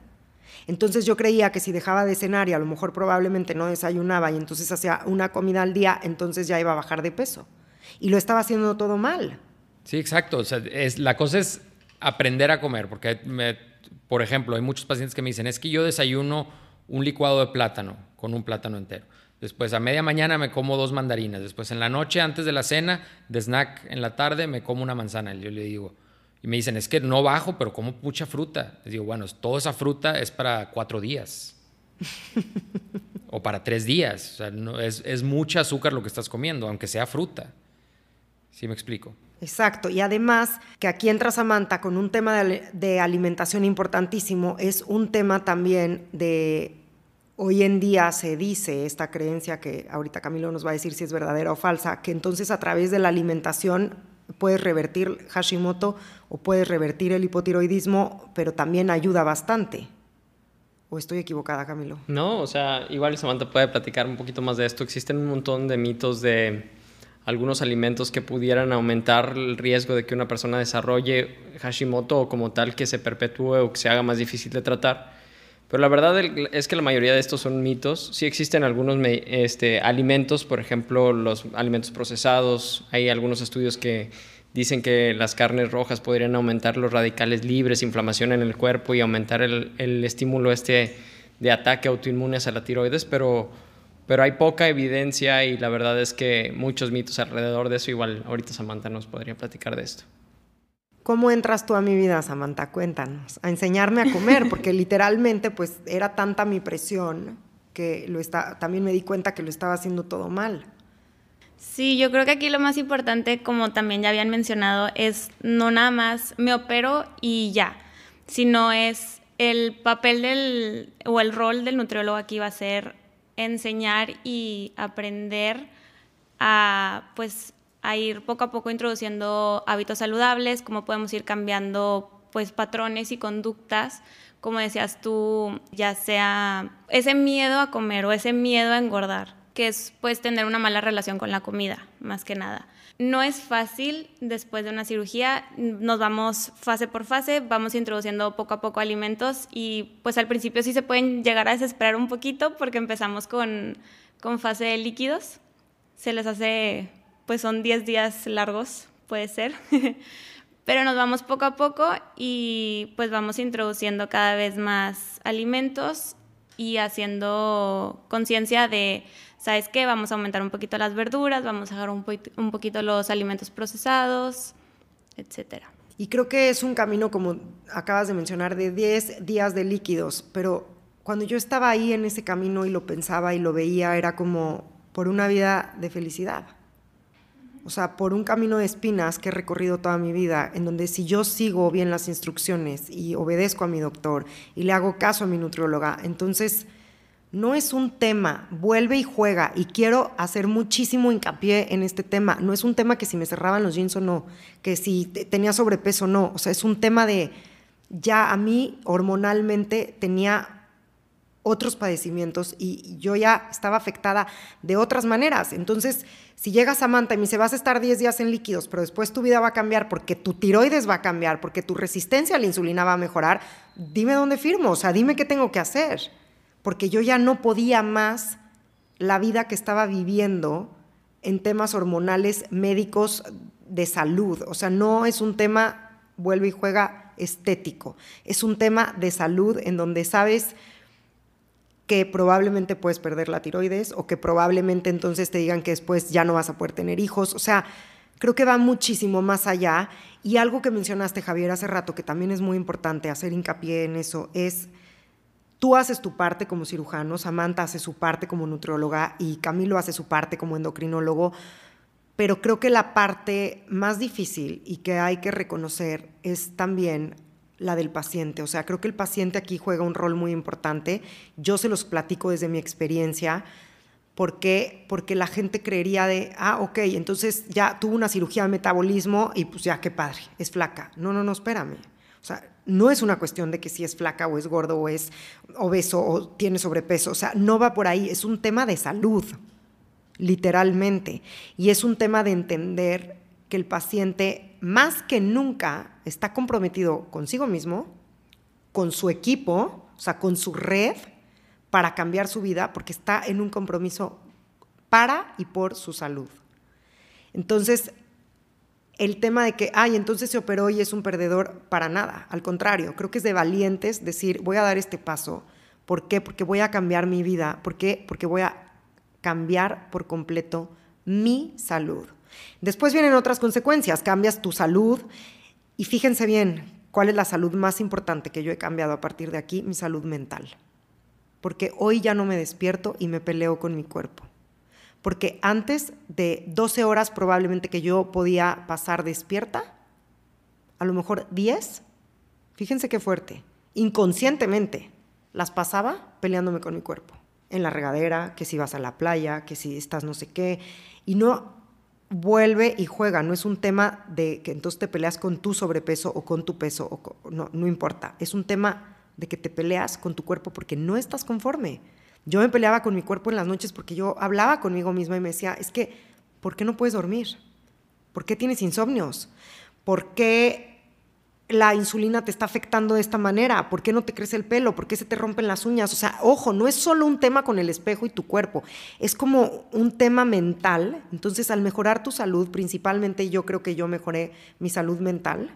Entonces yo creía que si dejaba de cenar y a lo mejor probablemente no desayunaba y entonces hacía una comida al día, entonces ya iba a bajar de peso. Y lo estaba haciendo todo mal.
Sí, exacto. O sea, es, la cosa es aprender a comer, porque por ejemplo, hay muchos pacientes que me dicen, es que yo desayuno un licuado de plátano con un plátano entero. Después a media mañana me como dos mandarinas. Después en la noche, antes de la cena, de snack en la tarde, me como una manzana. Y yo le digo, y me dicen, es que no bajo, pero como mucha fruta. Les digo, bueno, toda esa fruta es para cuatro días. [laughs] o para tres días. Es, es mucha azúcar lo que estás comiendo, aunque sea fruta. ¿Sí me explico?
Exacto, y además que aquí entra Samantha con un tema de, alimentación importantísimo, es un tema también de, hoy en día se dice esta creencia que ahorita Camilo nos va a decir si es verdadera o falsa, que entonces a través de la alimentación puedes revertir Hashimoto o puedes revertir el hipotiroidismo, pero también ayuda bastante. ¿O estoy equivocada, Camilo?
No, o sea, igual Samantha puede platicar un poquito más de esto. Existen un montón de mitos de algunos alimentos que pudieran aumentar el riesgo de que una persona desarrolle Hashimoto o como tal que se perpetúe o que se haga más difícil de tratar. Pero la verdad es que la mayoría de estos son mitos. Sí existen algunos este, alimentos, por ejemplo, los alimentos procesados. Hay algunos estudios que dicen que las carnes rojas podrían aumentar los radicales libres, inflamación en el cuerpo y aumentar el, estímulo este de ataque autoinmunes a la tiroides, pero pero hay poca evidencia y la verdad es que muchos mitos alrededor de eso. Igual ahorita Samantha nos podría platicar de esto.
¿Cómo entras tú a mi vida, Samantha? Cuéntanos. A enseñarme a comer, [laughs] porque literalmente pues era tanta mi presión que lo está, también me di cuenta que lo estaba haciendo todo mal.
Sí, yo creo que aquí lo más importante, como también ya habían mencionado, es no nada más me opero y ya, sino es el papel del, o el rol del nutriólogo aquí va a ser enseñar y aprender a, pues, a ir poco a poco introduciendo hábitos saludables, cómo podemos ir cambiando pues patrones y conductas, como decías tú, ya sea ese miedo a comer o ese miedo a engordar, que es pues tener una mala relación con la comida, más que nada. No es fácil después de una cirugía, nos vamos fase por fase, vamos introduciendo poco a poco alimentos y pues al principio sí se pueden llegar a desesperar un poquito porque empezamos con, con fase de líquidos, se les hace, pues son 10 días largos, puede ser, [laughs] pero nos vamos poco a poco y pues vamos introduciendo cada vez más alimentos y haciendo conciencia de ¿sabes qué? Vamos a aumentar un poquito las verduras, vamos a dejar un, poquito los alimentos procesados, etcétera.
Y creo que es un camino, como acabas de mencionar, de 10 días de líquidos, pero cuando yo estaba ahí en ese camino y lo pensaba y lo veía, era como por una vida de felicidad. O sea, por un camino de espinas que he recorrido toda mi vida, en donde si yo sigo bien las instrucciones y obedezco a mi doctor y le hago caso a mi nutrióloga, entonces no es un tema, vuelve y juega. Y quiero hacer muchísimo hincapié en este tema. No es un tema que si me cerraban los jeans o no, que si tenía sobrepeso o no. O sea, es un tema de ya a mí hormonalmente tenía otros padecimientos y yo ya estaba afectada de otras maneras. Entonces, si llega Samantha y me dice, vas a estar 10 días en líquidos, pero después tu vida va a cambiar porque tu tiroides va a cambiar, porque tu resistencia a la insulina va a mejorar, dime dónde firmo, o sea, dime qué tengo que hacer, porque yo ya no podía más la vida que estaba viviendo en temas hormonales médicos de salud. O sea, no es un tema, vuelve y juega, estético, es un tema de salud en donde sabes que probablemente puedes perder la tiroides o que probablemente entonces te digan que después ya no vas a poder tener hijos. O sea, creo que va muchísimo más allá. Y algo que mencionaste, Javier, hace rato, que también es muy importante hacer hincapié en eso, es tú haces tu parte como cirujano, Samantha hace su parte como nutrióloga y Camilo hace su parte como endocrinólogo, pero creo que la parte más difícil y que hay que reconocer es también la del paciente. O sea, creo que el paciente aquí juega un rol muy importante. Yo se los platico desde mi experiencia. ¿Por qué? Porque la gente creería de, ah, ok, entonces ya tuvo una cirugía de metabolismo y pues ya, qué padre, es flaca. No, no, no, espérame. O sea, no es una cuestión de que si es flaca o es gordo o es obeso o tiene sobrepeso. O sea, no va por ahí. Es un tema de salud, literalmente. Y es un tema de entender que el paciente más que nunca está comprometido consigo mismo, con su equipo, o sea, con su red, para cambiar su vida, porque está en un compromiso para y por su salud. Entonces, el tema de que, ay, entonces se operó y es un perdedor, para nada. Al contrario, creo que es de valientes decir, voy a dar este paso. ¿Por qué? Porque voy a cambiar mi vida. ¿Por qué? Porque voy a cambiar por completo mi salud. Después vienen otras consecuencias, cambias tu salud y fíjense bien, ¿cuál es la salud más importante que yo he cambiado a partir de aquí? Mi salud mental. Porque hoy ya no me despierto y me peleo con mi cuerpo. Porque antes de 12 horas probablemente que yo podía pasar despierta, a lo mejor 10, fíjense qué fuerte, inconscientemente las pasaba peleándome con mi cuerpo. En la regadera, que si vas a la playa, que si estás no sé qué. Y no vuelve y juega, no es un tema de que entonces te peleas con tu sobrepeso o con tu peso, o no, no importa, es un tema de que te peleas con tu cuerpo porque no estás conforme. Yo me peleaba con mi cuerpo en las noches porque yo hablaba conmigo misma y me decía, es que, ¿por qué no puedes dormir? ¿Por qué tienes insomnios? ¿Por qué la insulina te está afectando de esta manera? ¿Por qué no te crece el pelo? ¿Por qué se te rompen las uñas? O sea, ojo, no es solo un tema con el espejo y tu cuerpo, es como un tema mental. Entonces, al mejorar tu salud, principalmente yo creo que yo mejoré mi salud mental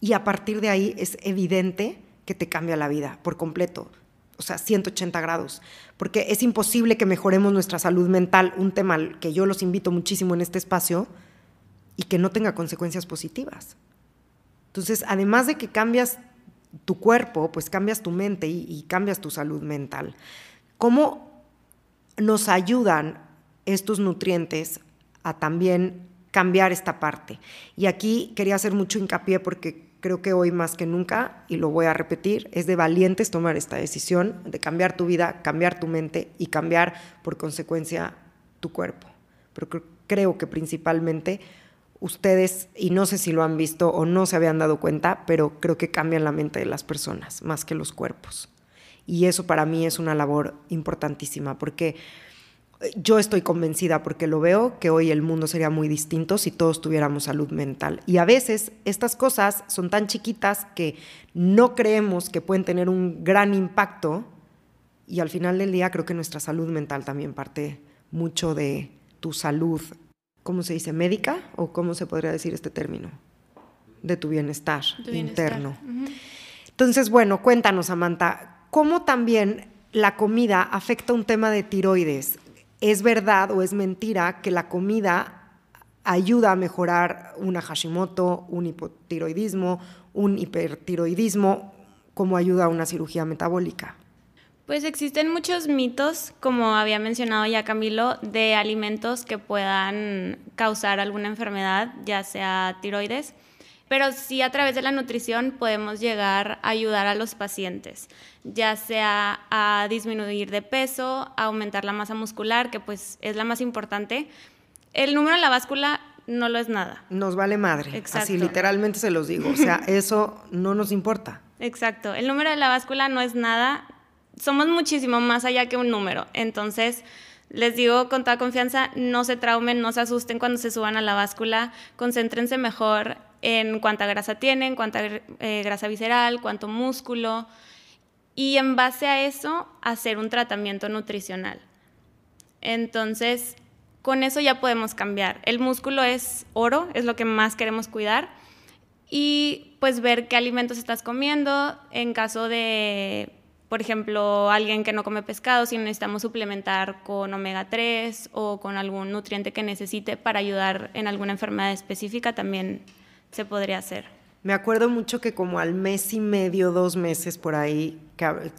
y a partir de ahí es evidente que te cambia la vida por completo. O sea, 180 grados, porque es imposible que mejoremos nuestra salud mental, un tema que yo los invito muchísimo en este espacio, y que no tenga consecuencias positivas. Entonces, además de que cambias tu cuerpo, pues cambias tu mente y, cambias tu salud mental. ¿Cómo nos ayudan estos nutrientes a también cambiar esta parte? Y aquí quería hacer mucho hincapié porque creo que hoy más que nunca, y lo voy a repetir, es de valientes tomar esta decisión de cambiar tu vida, cambiar tu mente y cambiar por consecuencia tu cuerpo. Pero creo que principalmente ustedes, y no sé si lo han visto o no se habían dado cuenta, pero creo que cambian la mente de las personas más que los cuerpos. Y eso para mí es una labor importantísima, porque eh, yo estoy convencida, porque lo veo, que hoy el mundo sería muy distinto si todos tuviéramos salud mental. Y a veces estas cosas son tan chiquitas que no creemos que pueden tener un gran impacto y al final del día creo que nuestra salud mental también parte mucho de tu salud ¿cómo se dice? ¿Médica? ¿O cómo se podría decir este término? De tu bienestar, interno. Entonces, bueno, cuéntanos, Samantha, ¿cómo también la comida afecta un tema de tiroides? ¿Es verdad o es mentira que la comida ayuda a mejorar una Hashimoto, un hipotiroidismo, un hipertiroidismo, como ayuda a una cirugía metabólica?
Pues existen muchos mitos, como había mencionado ya Camilo, de alimentos que puedan causar alguna enfermedad, ya sea tiroides. pero sí a través de la nutrición podemos llegar a ayudar a los pacientes, ya sea a disminuir de peso, a aumentar la masa muscular, que pues es la más importante. El número en la báscula no lo es nada.
Nos vale madre. Así literalmente se los digo. O sea, [laughs] eso no nos importa.
Exacto. El número de la báscula no es nada. Somos muchísimo más allá que un número. Entonces, les digo con toda confianza, no se traumen, no se asusten cuando se suban a la báscula. Concéntrense mejor en cuánta grasa tienen, cuánta eh, grasa visceral, cuánto músculo. Y en base a eso, hacer un tratamiento nutricional. Entonces, con eso ya podemos cambiar. El músculo es oro, es lo que más queremos cuidar. Y pues ver qué alimentos estás comiendo. En caso de, por ejemplo, alguien que no come pescado, si necesitamos suplementar con omega 3 o con algún nutriente que necesite para ayudar en alguna enfermedad específica, también se podría hacer.
Me acuerdo mucho que como al mes y medio, dos meses por ahí,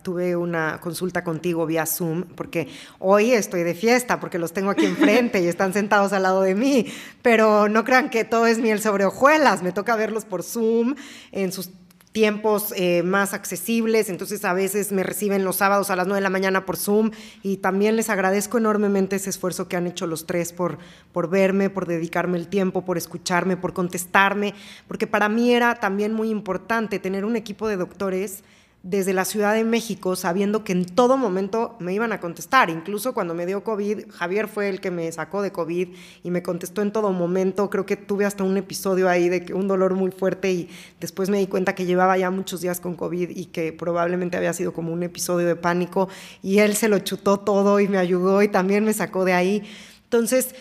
tuve una consulta contigo vía Zoom, porque hoy estoy de fiesta, porque los tengo aquí enfrente [laughs] y están sentados al lado de mí, pero no crean que todo es miel sobre hojuelas, me toca verlos por Zoom en sus tiempos eh, más accesibles, entonces a veces me reciben los sábados a las 9 de la mañana por Zoom y también les agradezco enormemente ese esfuerzo que han hecho los tres por, por verme, por dedicarme el tiempo, por escucharme, por contestarme, porque para mí era también muy importante tener un equipo de doctores desde la Ciudad de México, sabiendo que en todo momento me iban a contestar. Incluso cuando me dio COVID, Javier fue el que me sacó de COVID y me contestó en todo momento. Creo que tuve hasta un episodio ahí de un dolor muy fuerte y después me di cuenta que llevaba ya muchos días con COVID y que probablemente había sido como un episodio de pánico y él se lo chutó todo y me ayudó y también me sacó de ahí. Entonces,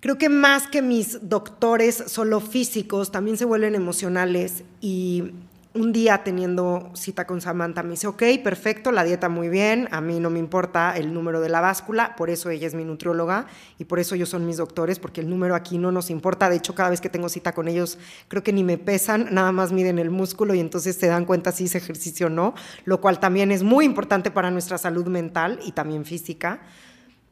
creo que más que mis doctores solo físicos, también se vuelven emocionales y un día teniendo cita con Samantha me dice, ok, perfecto, la dieta muy bien, a mí no me importa el número de la báscula, por eso ella es mi nutrióloga y por eso ellos son mis doctores, porque el número aquí no nos importa, de hecho cada vez que tengo cita con ellos creo que ni me pesan, nada más miden el músculo y entonces se dan cuenta si ese ejercicio o no, lo cual también es muy importante para nuestra salud mental y también física.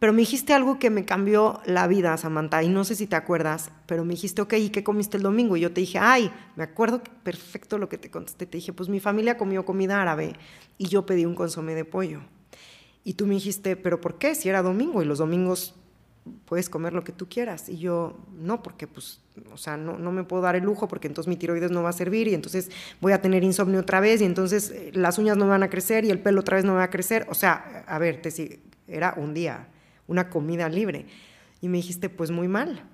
Pero me dijiste algo que me cambió la vida, Samantha, y no sé si te acuerdas, pero me dijiste, ok, ¿y qué comiste el domingo? Y yo te dije, ay, me acuerdo perfecto lo que te contesté. Te dije, pues mi familia comió comida árabe y yo pedí un consomé de pollo. Y tú me dijiste, ¿pero por qué? Si era domingo y los domingos puedes comer lo que tú quieras. Y yo, no, porque pues, o sea, no, me puedo dar el lujo porque entonces mi tiroides no va a servir y entonces voy a tener insomnio otra vez y entonces eh, las uñas no van a crecer y el pelo otra vez no va a crecer. O sea, a ver, te, era un día una comida libre. Y me dijiste, pues muy mal,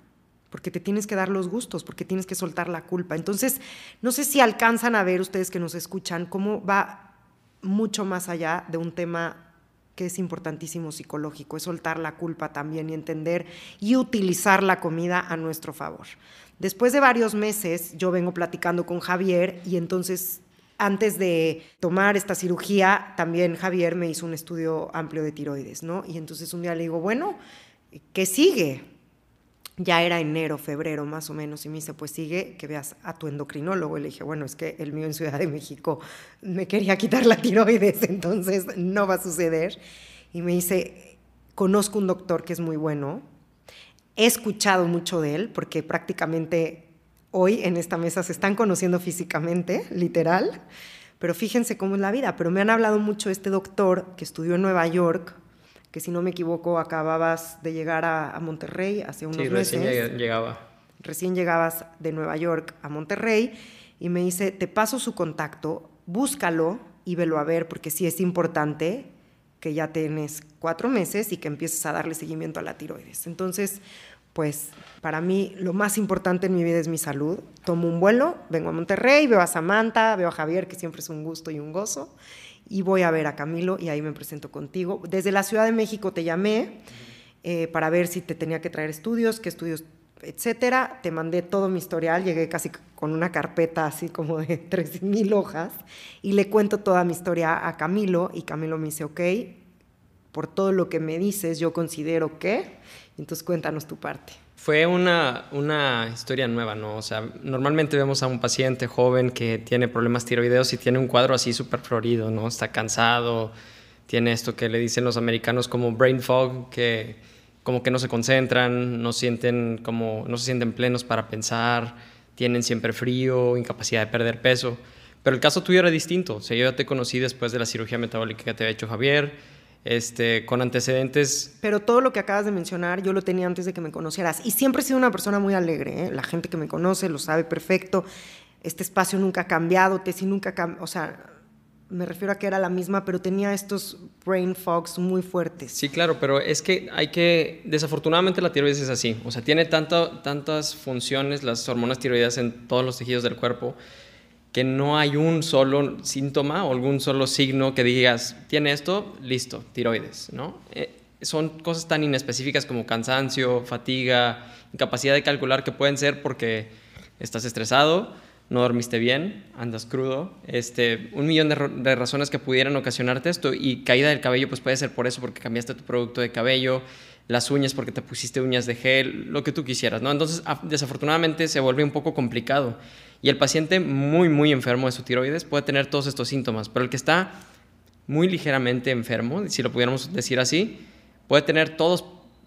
porque te tienes que dar los gustos, porque tienes que soltar la culpa. Entonces, no sé si alcanzan a ver ustedes que nos escuchan cómo va mucho más allá de un tema que es importantísimo psicológico, es soltar la culpa también y entender y utilizar la comida a nuestro favor. Después de varios meses, yo vengo platicando con Javier y entonces antes de tomar esta cirugía, también Javier me hizo un estudio amplio de tiroides, ¿no? Y entonces un día le digo, bueno, ¿qué sigue? Ya era enero, febrero más o menos, y me dice, pues sigue que veas a tu endocrinólogo. Y le dije, bueno, es que el mío en Ciudad de México me quería quitar la tiroides, [laughs] entonces no va a suceder. Y me dice, conozco un doctor que es muy bueno, he escuchado mucho de él, porque prácticamente hoy en esta mesa se están conociendo físicamente, literal, pero fíjense cómo es la vida. Pero me han hablado mucho este doctor que estudió en Nueva York, que si no me equivoco acababas de llegar a, Monterrey hace unos sí,
recién llegaba.
Recién llegabas de Nueva York a Monterrey y me dice, te paso su contacto, búscalo y velo a ver porque sí es importante que ya tienes cuatro meses y que empieces a darle seguimiento a la tiroides. Entonces, pues para mí lo más importante en mi vida es mi salud. Tomo un vuelo, vengo a Monterrey, veo a Samantha, veo a Javier, que siempre es un gusto y un gozo, y voy a ver a Camilo y ahí me presento contigo. Desde la Ciudad de México te llamé eh, para ver si te tenía que traer estudios, qué estudios, etcétera. Te mandé todo mi historial, llegué casi con una carpeta así como de [laughs] 3.000 hojas y le cuento toda mi historia a Camilo y Camilo me dice, ok, por todo lo que me dices, yo considero que entonces cuéntanos tu parte.
Fue una, una, historia nueva, ¿no? O sea, normalmente vemos a un paciente joven que tiene problemas tiroideos y tiene un cuadro así súper florido, ¿no? Está cansado, tiene esto que le dicen los americanos como brain fog, que como que no se concentran, no, sienten como, no se sienten plenos para pensar, tienen siempre frío, incapacidad de perder peso. Pero el caso tuyo era distinto. O sea, yo ya te conocí después de la cirugía metabólica que te había hecho Javier, este, con antecedentes.
Pero todo lo que acabas de mencionar yo lo tenía antes de que me conocieras. Y siempre he sido una persona muy alegre. ¿eh? La gente que me conoce lo sabe perfecto. Este espacio nunca ha cambiado, Tessy nunca ha O sea, me refiero a que era la misma, pero tenía estos brain fogs muy fuertes.
Sí, claro, pero es que hay que, desafortunadamente la tiroides es así, o sea, tiene tanto, tantas funciones las hormonas tiroideas en todos los tejidos del cuerpo que no hay un solo síntoma o algún solo signo que digas, tiene esto, listo, tiroides, ¿no? Eh, son cosas tan inespecíficas como cansancio, fatiga, incapacidad de calcular que pueden ser porque estás estresado, no dormiste bien, andas crudo, este, un millón de, de, razones que pudieran ocasionarte esto y caída del cabello pues puede ser por eso, porque cambiaste tu producto de cabello, las uñas porque te pusiste uñas de gel, lo que tú quisieras, ¿no? Entonces desafortunadamente se vuelve un poco complicado y el paciente muy, muy enfermo de su tiroides puede tener todos estos síntomas, pero el que está muy ligeramente enfermo, si lo pudiéramos decir así, puede tener todos,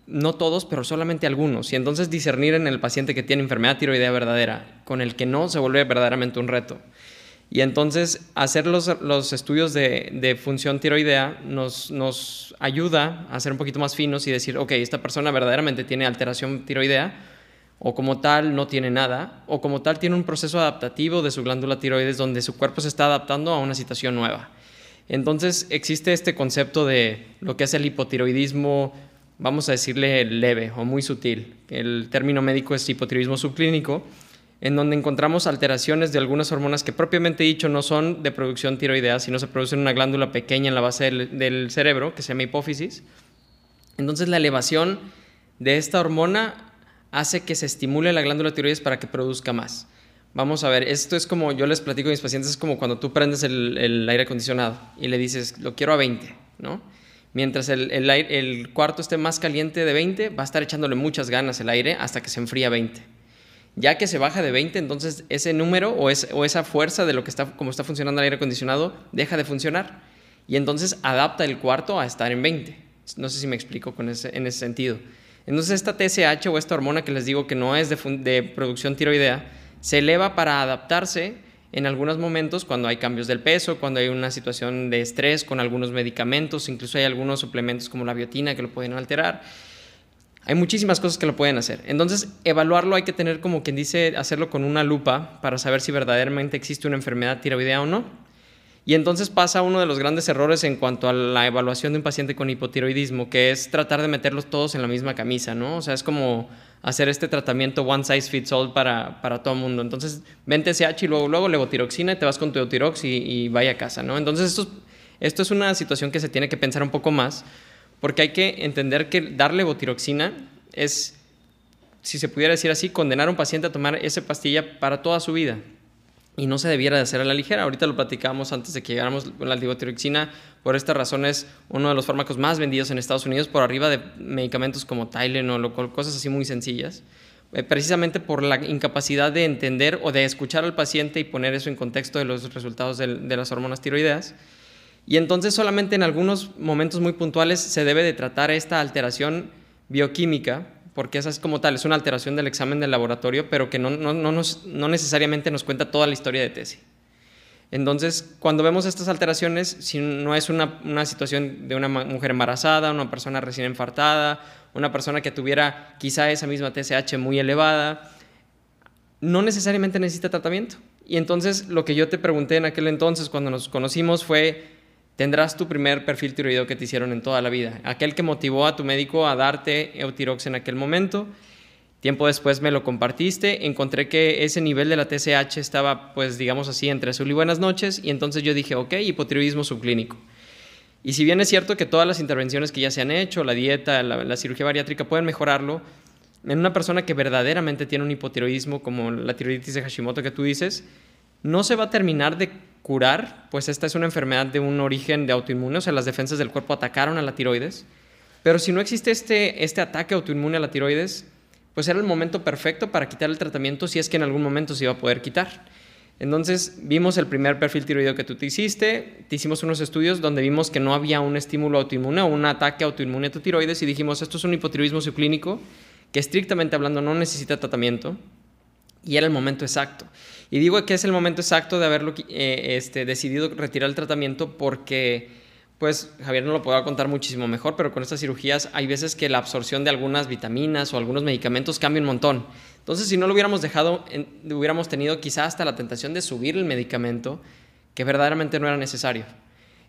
no todos, pero solamente algunos. Y entonces discernir en el paciente que tiene enfermedad tiroidea verdadera con el que no se vuelve verdaderamente un reto. Y entonces hacer los, los estudios de, de, función tiroidea nos, nos ayuda a ser un poquito más finos y decir, ok, esta persona verdaderamente tiene alteración tiroidea o como tal no tiene nada, o como tal tiene un proceso adaptativo de su glándula tiroides donde su cuerpo se está adaptando a una situación nueva. Entonces existe este concepto de lo que es el hipotiroidismo, vamos a decirle leve o muy sutil. El término médico es hipotiroidismo subclínico, en donde encontramos alteraciones de algunas hormonas que propiamente dicho no son de producción tiroidea, sino se producen en una glándula pequeña en la base del, del cerebro, que se llama hipófisis. Entonces la elevación de esta hormona hace que se estimule la glándula tiroides para que produzca más. Vamos a ver, esto es como yo les platico a mis pacientes, es como cuando tú prendes el, aire acondicionado y le dices, lo quiero a 20, ¿no? Mientras el, cuarto esté más caliente de 20, va a estar echándole muchas ganas el aire hasta que se enfría a 20. Ya que se baja de 20, entonces ese número o, esa fuerza de lo que está, como está funcionando el aire acondicionado deja de funcionar. Y entonces adapta el cuarto a estar en 20. No sé si me explico con en ese sentido. Entonces esta TSH o esta hormona que les digo que no es de, producción tiroidea, se eleva para adaptarse en algunos momentos cuando hay cambios del peso, cuando hay una situación de estrés con algunos medicamentos, incluso hay algunos suplementos como la biotina que lo pueden alterar. Hay muchísimas cosas que lo pueden hacer. Entonces, evaluarlo hay que tener como quien dice, hacerlo con una lupa para saber si verdaderamente existe una enfermedad tiroidea o no. Y entonces pasa uno de los grandes errores en cuanto a la evaluación de un paciente con hipotiroidismo, que es tratar de meterlos todos en la misma camisa, ¿no? O sea, es como hacer este tratamiento one size fits all para, para todo el mundo. Entonces, vente TSH y luego, luego levotiroxina y te vas con tu eutirox y, y vaya a casa, ¿no? Entonces, esto, esto es una situación que se tiene que pensar un poco más, porque hay que entender que dar levotiroxina es, si se pudiera decir así, condenar a un paciente a tomar esa pastilla para toda su vida y no se debiera de hacer a la ligera. Ahorita lo platicábamos antes de que llegáramos con la levotiroxina. Por esta razón es uno de los fármacos más vendidos en Estados Unidos por arriba de medicamentos como Tylenol o cosas así muy sencillas. Eh, precisamente por la incapacidad de entender o de escuchar al paciente y poner eso en contexto de los resultados de, de las hormonas tiroideas. Y entonces solamente en algunos momentos muy puntuales se debe de tratar esta alteración bioquímica porque esa es como tal, es una alteración del examen del laboratorio, pero que no, no, no, nos, no necesariamente nos cuenta toda la historia de tesis. Entonces, cuando vemos estas alteraciones, si no es una, una, situación de una mujer embarazada, una persona recién infartada, una persona que tuviera quizá esa misma TSH muy elevada, no necesariamente necesita tratamiento. Y entonces lo que yo te pregunté en aquel entonces cuando nos conocimos fue, tendrás tu primer perfil tiroideo que te hicieron en toda la vida. Aquel que motivó a tu médico a darte Eutirox en aquel momento. Tiempo después me lo compartiste, encontré que ese nivel de la TSH estaba, pues digamos así, entre azul y buenas noches, y entonces yo dije, ok, hipotiroidismo subclínico. Y si bien es cierto que todas las intervenciones que ya se han hecho, la dieta, la, la cirugía bariátrica pueden mejorarlo, en una persona que verdaderamente tiene un hipotiroidismo como la tiroiditis de Hashimoto que tú dices, no se va a terminar de curar, pues esta es una enfermedad de un origen de autoinmune, o sea, las defensas del cuerpo atacaron a la tiroides, pero si no existe este, este ataque autoinmune a la tiroides, pues era el momento perfecto para quitar el tratamiento si es que en algún momento se iba a poder quitar. Entonces vimos el primer perfil tiroideo que tú te hiciste, te hicimos unos estudios donde vimos que no había un estímulo autoinmune o un ataque autoinmune a tu tiroides y dijimos, esto es un hipotiroidismo subclínico que estrictamente hablando no necesita tratamiento, Y era el momento exacto. Y digo que es el momento exacto de haberlo eh, este, decidido retirar el tratamiento porque, pues, Javier no lo puedo contar muchísimo mejor, pero con estas cirugías hay veces que la absorción de algunas vitaminas o algunos medicamentos cambia un montón. Entonces, si no lo hubiéramos dejado, hubiéramos tenido quizás hasta la tentación de subir el medicamento que verdaderamente no era necesario.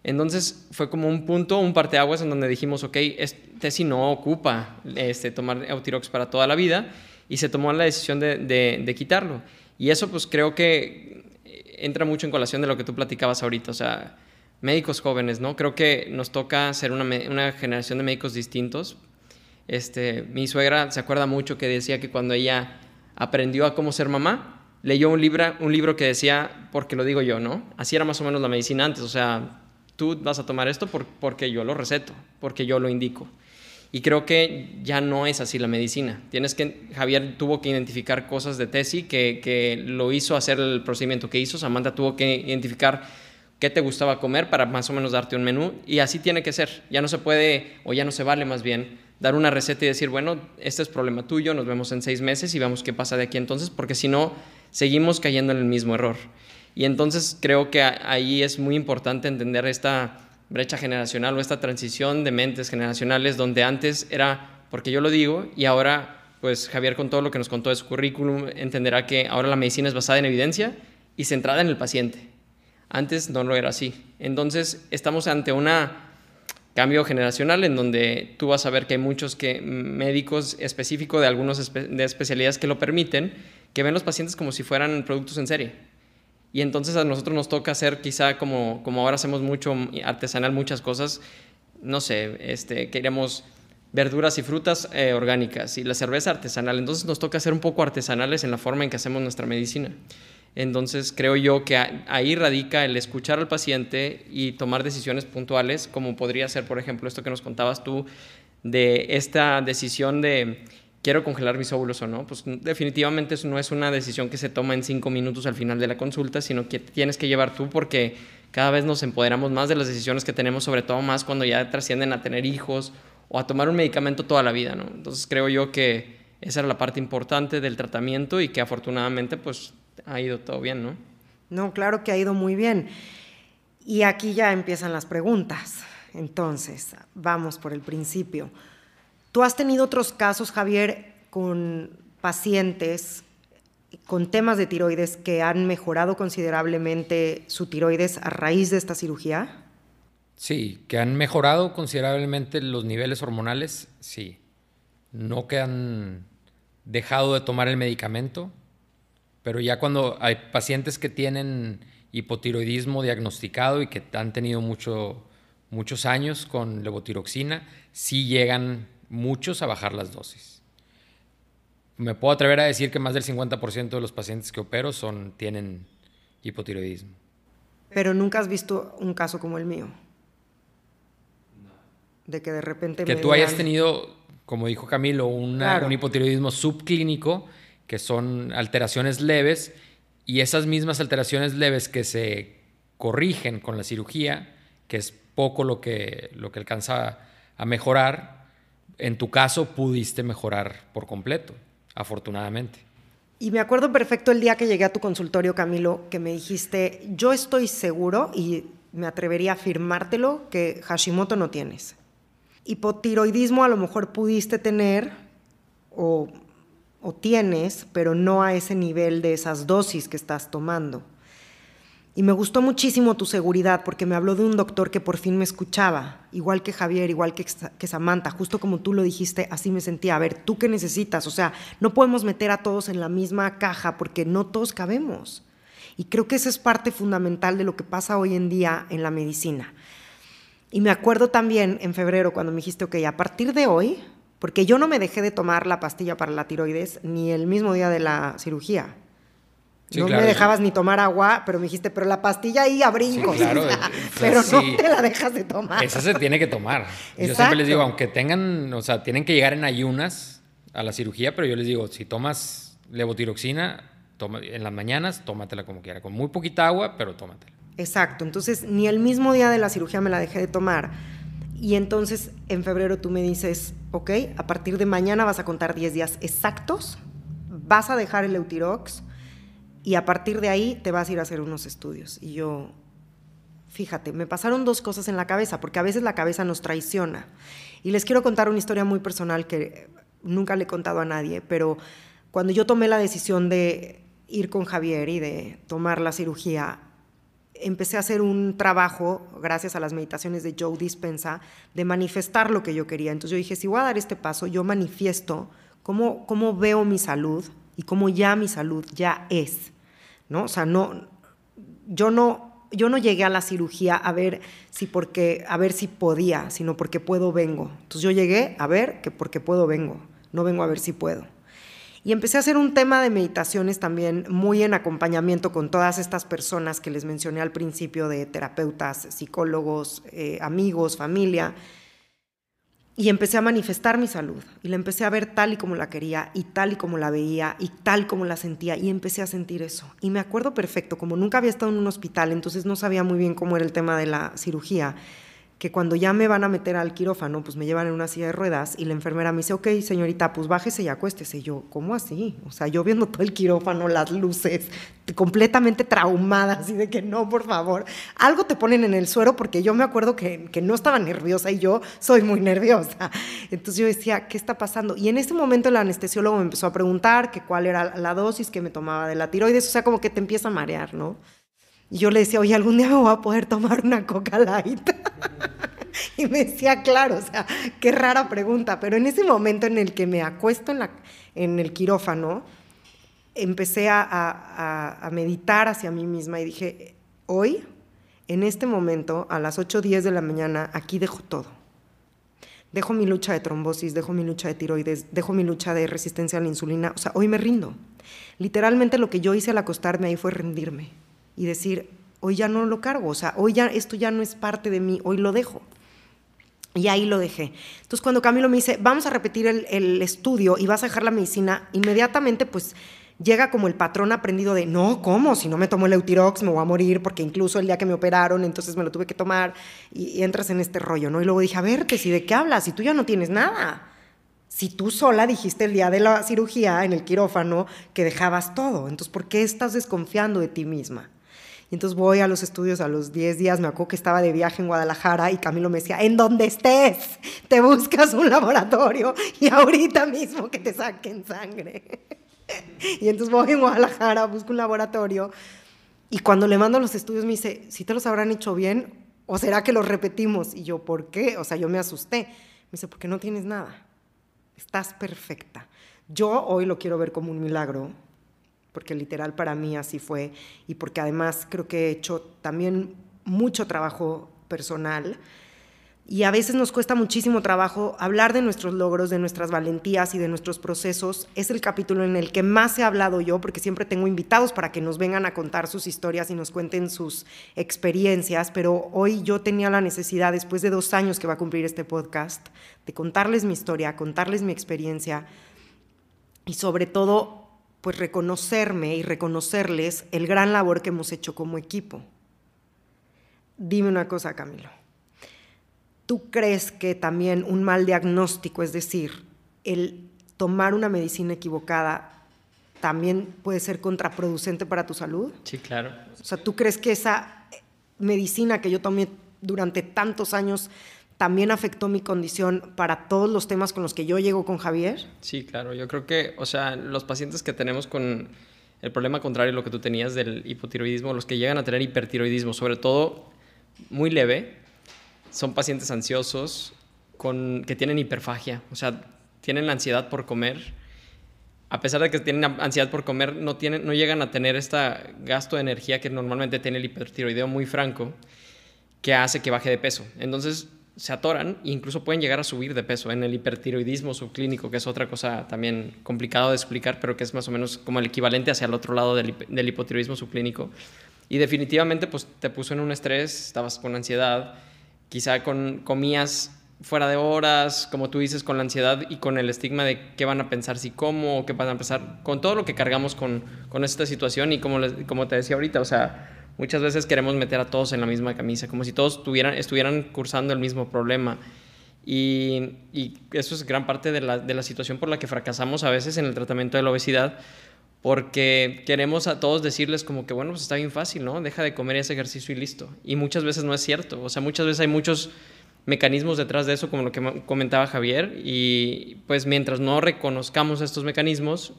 Entonces fue como un punto, un parteaguas en donde dijimos, ok, este sí no ocupa este, tomar Eutirox para toda la vida y se tomó la decisión de, de, quitarlo. Y eso pues creo que entra mucho en colación de lo que tú platicabas ahorita, o sea, médicos jóvenes, ¿no? Creo que nos toca ser una, una generación de médicos distintos. Este, mi suegra se acuerda mucho que decía que cuando ella aprendió a cómo ser mamá, leyó un libro, un libro que decía, porque lo digo yo, ¿no? Así era más o menos la medicina antes, o sea, tú vas a tomar esto porque yo lo receto, porque yo lo indico. Y creo que ya no es así la medicina. Tienes que, Javier tuvo que identificar cosas de Tesi que, que lo hizo hacer el procedimiento que hizo. Samantha tuvo que identificar qué te gustaba comer para más o menos darte un menú. Y así tiene que ser. Ya no se puede, o ya no se vale más bien, dar una receta y decir, bueno, este es problema tuyo, nos vemos en seis meses y vemos qué pasa de aquí entonces, porque si no, seguimos cayendo en el mismo error. Y entonces creo que ahí es muy importante entender esta brecha generacional o esta transición de mentes generacionales donde antes era porque yo lo digo y ahora pues Javier con todo lo que nos contó de su currículum entenderá que ahora la medicina es basada en evidencia y centrada en el paciente. Antes no lo era así. Entonces estamos ante un cambio generacional en donde tú vas a ver que hay muchos que, médicos específicos de algunas de especialidades que lo permiten, que ven los pacientes como si fueran productos en serie y entonces a nosotros nos toca hacer quizá como, como ahora hacemos mucho artesanal, muchas cosas, no sé, este, queremos verduras y frutas eh, orgánicas y la cerveza artesanal. Entonces nos toca ser un poco artesanales en la forma en que hacemos nuestra medicina. Entonces creo yo que ahí radica el escuchar al paciente y tomar decisiones puntuales, como podría ser, por ejemplo, esto que nos contabas tú, de esta decisión de quiero congelar mis óvulos o no, pues definitivamente no es una decisión que se toma en cinco minutos al final de la consulta, sino que tienes que llevar tú porque cada vez nos empoderamos más de las decisiones que tenemos, sobre todo más cuando ya trascienden a tener hijos o a tomar un medicamento toda la vida, ¿no? Entonces creo yo que esa era la parte importante del tratamiento y que afortunadamente pues ha ido todo bien, ¿no?
No, claro que ha ido muy bien. Y aquí ya empiezan las preguntas. Entonces, vamos por el principio. ¿Tú has tenido otros casos, Javier, con pacientes con temas de tiroides que han mejorado considerablemente su tiroides a raíz de esta cirugía?
Sí, que han mejorado considerablemente los niveles hormonales, sí. No que han dejado de tomar el medicamento, pero ya cuando hay pacientes que tienen hipotiroidismo diagnosticado y que han tenido mucho, muchos años con levotiroxina, sí llegan muchos a bajar las dosis. Me puedo atrever a decir que más del 50% de los pacientes que opero son, tienen hipotiroidismo.
Pero nunca has visto un caso como el mío. De que de repente...
Que tú hayas tenido, como dijo Camilo, un hipotiroidismo subclínico, que son alteraciones leves, y esas mismas alteraciones leves que se corrigen con la cirugía, que es poco lo que, lo que alcanza a mejorar, en tu caso pudiste mejorar por completo, afortunadamente.
Y me acuerdo perfecto el día que llegué a tu consultorio, Camilo, que me dijiste, yo estoy seguro y me atrevería a afirmártelo que Hashimoto no tienes. Hipotiroidismo a lo mejor pudiste tener o, o tienes, pero no a ese nivel de esas dosis que estás tomando. Y me gustó muchísimo tu seguridad porque me habló de un doctor que por fin me escuchaba, igual que Javier, igual que, que, Samantha, justo como tú lo dijiste, así me sentía. A ver, ¿tú qué necesitas? O sea, no podemos meter a todos en la misma caja porque no todos cabemos. Y creo que esa es parte fundamental de lo que pasa hoy en día en la medicina. Y me acuerdo también en febrero cuando me dijiste, ok, a partir de hoy, porque yo no me dejé de tomar la pastilla para la tiroides ni el mismo día de la cirugía no me dejabas ni tomar agua, pero me dijiste, pero la pastilla ahí a brincos. claro, [laughs] pero no te la dejas de tomar.
Esa se tiene que tomar. Yo siempre les digo, aunque tengan, o sea, tienen que llegar en ayunas a la cirugía, pero yo les digo, si tomas levotiroxina, toma, en las mañanas, tómatela como quiera, con muy poquita agua, pero tómatela.
Exacto, entonces ni el mismo día de la cirugía me la dejé de tomar. Y entonces en febrero tú me dices, ok, a partir de mañana vas a contar 10 días exactos vas a dejar el Eutirox y a partir de ahí te vas a ir a hacer unos estudios. Y yo, fíjate, me pasaron dos cosas en la cabeza, porque a veces la cabeza nos traiciona. Y les quiero contar una historia muy personal que nunca le he contado a nadie, pero cuando yo tomé la decisión de ir con Javier y de tomar la cirugía, empecé a hacer un trabajo, gracias a las meditaciones de Joe Dispensa, de manifestar lo que yo quería. Entonces yo dije, si voy a dar este paso, yo manifiesto cómo, cómo veo mi salud y cómo ya mi salud ya es. ¿No? O sea, no, yo no yo no llegué a la cirugía a ver si porque a ver si podía, sino porque puedo vengo. Entonces yo llegué a ver que porque puedo vengo, no vengo a ver si puedo. Y empecé a hacer un tema de meditaciones también muy en acompañamiento con todas estas personas que les mencioné al principio de terapeutas, psicólogos, eh, amigos, familia. Y empecé a manifestar mi salud y la empecé a ver tal y como la quería y tal y como la veía y tal como la sentía y empecé a sentir eso. Y me acuerdo perfecto, como nunca había estado en un hospital, entonces no sabía muy bien cómo era el tema de la cirugía que cuando ya me van a meter al quirófano, pues me llevan en una silla de ruedas y la enfermera me dice, ok, señorita, pues bájese y acuéstese. Y yo, ¿cómo así? O sea, yo viendo todo el quirófano, las luces, completamente traumada, así de que no, por favor. Algo te ponen en el suero porque yo me acuerdo que, que no estaba nerviosa y yo soy muy nerviosa. Entonces yo decía, ¿qué está pasando? Y en ese momento el anestesiólogo me empezó a preguntar que cuál era la dosis que me tomaba de la tiroides, o sea, como que te empieza a marear, ¿no? Yo le decía, oye, algún día me voy a poder tomar una coca light. [laughs] y me decía, claro, o sea, qué rara pregunta, pero en ese momento en el que me acuesto en, la, en el quirófano, empecé a, a, a meditar hacia mí misma y dije, hoy, en este momento, a las 8 o 10 de la mañana, aquí dejo todo. Dejo mi lucha de trombosis, dejo mi lucha de tiroides, dejo mi lucha de resistencia a la insulina. O sea, hoy me rindo. Literalmente lo que yo hice al acostarme ahí fue rendirme y decir, hoy ya no lo cargo, o sea, hoy ya esto ya no es parte de mí, hoy lo dejo. Y ahí lo dejé. Entonces cuando Camilo me dice, vamos a repetir el, estudio y vas a dejar la medicina, inmediatamente pues llega como el patrón aprendido de, no, ¿cómo? Si no me tomo el Eutirox me voy a morir porque incluso el día que me operaron, entonces me lo tuve que tomar y, entras en este rollo, ¿no? Y luego dije, a ver, si ¿de qué hablas? Si tú ya no tienes nada. Si tú sola dijiste el día de la cirugía en el quirófano que dejabas todo, entonces ¿por qué estás desconfiando de ti misma? Y entonces voy a los estudios a los 10 días, me acuerdo que estaba de viaje en Guadalajara y Camilo me decía, en donde estés, te buscas un laboratorio y ahorita mismo que te saquen sangre. [laughs] y entonces voy en Guadalajara, busco un laboratorio y cuando le mando los estudios me dice, si te los habrán hecho bien o será que los repetimos. Y yo, ¿por qué? O sea, yo me asusté. Me dice, porque no tienes nada. Estás perfecta. Yo hoy lo quiero ver como un milagro porque literal para mí así fue y porque además creo que he hecho también mucho trabajo personal y a veces nos cuesta muchísimo trabajo hablar de nuestros logros, de nuestras valentías y de nuestros procesos. Es el capítulo en el que más he hablado yo, porque siempre tengo invitados para que nos vengan a contar sus historias y nos cuenten sus experiencias, pero hoy yo tenía la necesidad, después de dos años que va a cumplir este podcast, de contarles mi historia, contarles mi experiencia y sobre todo pues reconocerme y reconocerles el gran labor que hemos hecho como equipo. Dime una cosa, Camilo. ¿Tú crees que también un mal diagnóstico, es decir, el tomar una medicina equivocada, también puede ser contraproducente para tu salud?
Sí, claro.
O sea, ¿tú crees que esa medicina que yo tomé durante tantos años también afectó mi condición para todos los temas con los que yo llego con Javier?
Sí, claro. Yo creo que, o sea, los pacientes que tenemos con el problema contrario a lo que tú tenías del hipotiroidismo, los que llegan a tener hipertiroidismo, sobre todo muy leve, son pacientes ansiosos con, que tienen hiperfagia, o sea, tienen la ansiedad por comer. A pesar de que tienen ansiedad por comer, no, tienen, no llegan a tener este gasto de energía que normalmente tiene el hipertiroideo muy franco, que hace que baje de peso. Entonces, se atoran e incluso pueden llegar a subir de peso en el hipertiroidismo subclínico, que es otra cosa también complicado de explicar, pero que es más o menos como el equivalente hacia el otro lado del, del hipotiroidismo subclínico. Y definitivamente pues te puso en un estrés, estabas con ansiedad, quizá con, comías fuera de horas, como tú dices, con la ansiedad y con el estigma de qué van a pensar si como, qué van a pensar, con todo lo que cargamos con, con esta situación y como, como te decía ahorita, o sea, Muchas veces queremos meter a todos en la misma camisa, como si todos tuvieran, estuvieran cursando el mismo problema. Y, y, eso es gran parte de la, de la situación por la que fracasamos a veces en el tratamiento de la obesidad, porque queremos a todos decirles como que, bueno, pues está bien fácil, ¿no? Deja de comer ese ejercicio y listo. Y muchas veces no es cierto. O sea, muchas veces hay muchos mecanismos detrás de eso, como lo que comentaba Javier, y pues mientras no reconozcamos estos mecanismos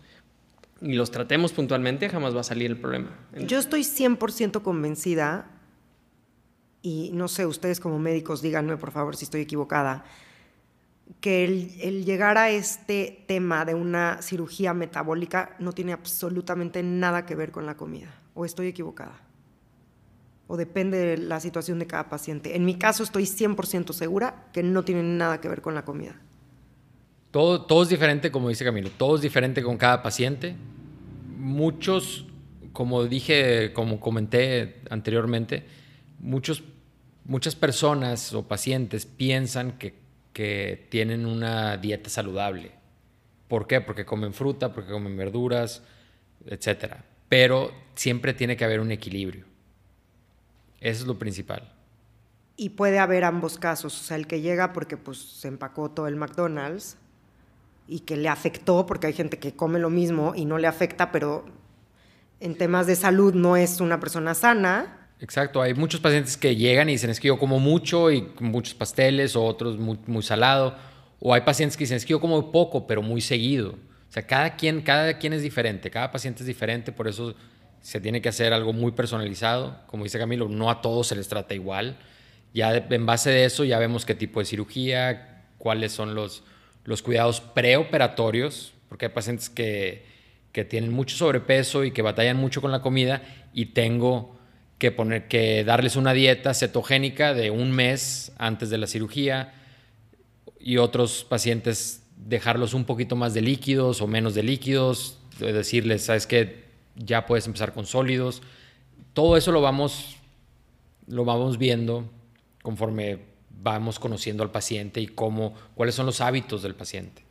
y los tratemos puntualmente, jamás va a salir el problema.
Yo estoy 100% convencida, y no sé, ustedes como médicos díganme por favor si estoy equivocada, que el, llegar a este tema de una cirugía metabólica no tiene absolutamente nada que ver con la comida. ¿O estoy equivocada? ¿O depende de la situación de cada paciente? En mi caso estoy 100% segura que no tiene nada que ver con la comida.
Todo, todo es diferente, como dice Camilo, todo es diferente con cada paciente. Muchos, como dije, como comenté anteriormente, muchos, muchas personas o pacientes piensan que tienen una dieta saludable. ¿Por qué? Porque comen fruta, porque comen verduras, etc. Pero siempre tiene que haber un equilibrio. Eso es lo principal.
Y puede haber ambos casos, o sea, el que llega porque pues, se empacó todo el McDonald's y que le afectó, porque hay gente que come lo mismo y no le afecta, pero en temas de salud no es una persona sana,
Exacto, hay muchos pacientes que llegan y dicen es que yo como mucho y muchos pasteles o otros muy, muy salado, o hay pacientes que dicen es que yo como poco pero muy seguido. O sea, cada quien, cada quien es diferente, cada paciente es diferente, por eso se tiene que hacer algo muy personalizado. Como dice Camilo, no a todos se les trata igual. Ya en base de eso ya vemos qué tipo de cirugía, cuáles son los, los cuidados preoperatorios, porque hay pacientes que, que tienen mucho sobrepeso y que batallan mucho con la comida y tengo que, poner, que darles una dieta cetogénica de un mes antes de la cirugía y otros pacientes dejarlos un poquito más de líquidos o menos de líquidos, decirles, sabes que ya puedes empezar con sólidos. Todo eso lo vamos, lo vamos viendo conforme vamos conociendo al paciente y cómo, cuáles son los hábitos del paciente.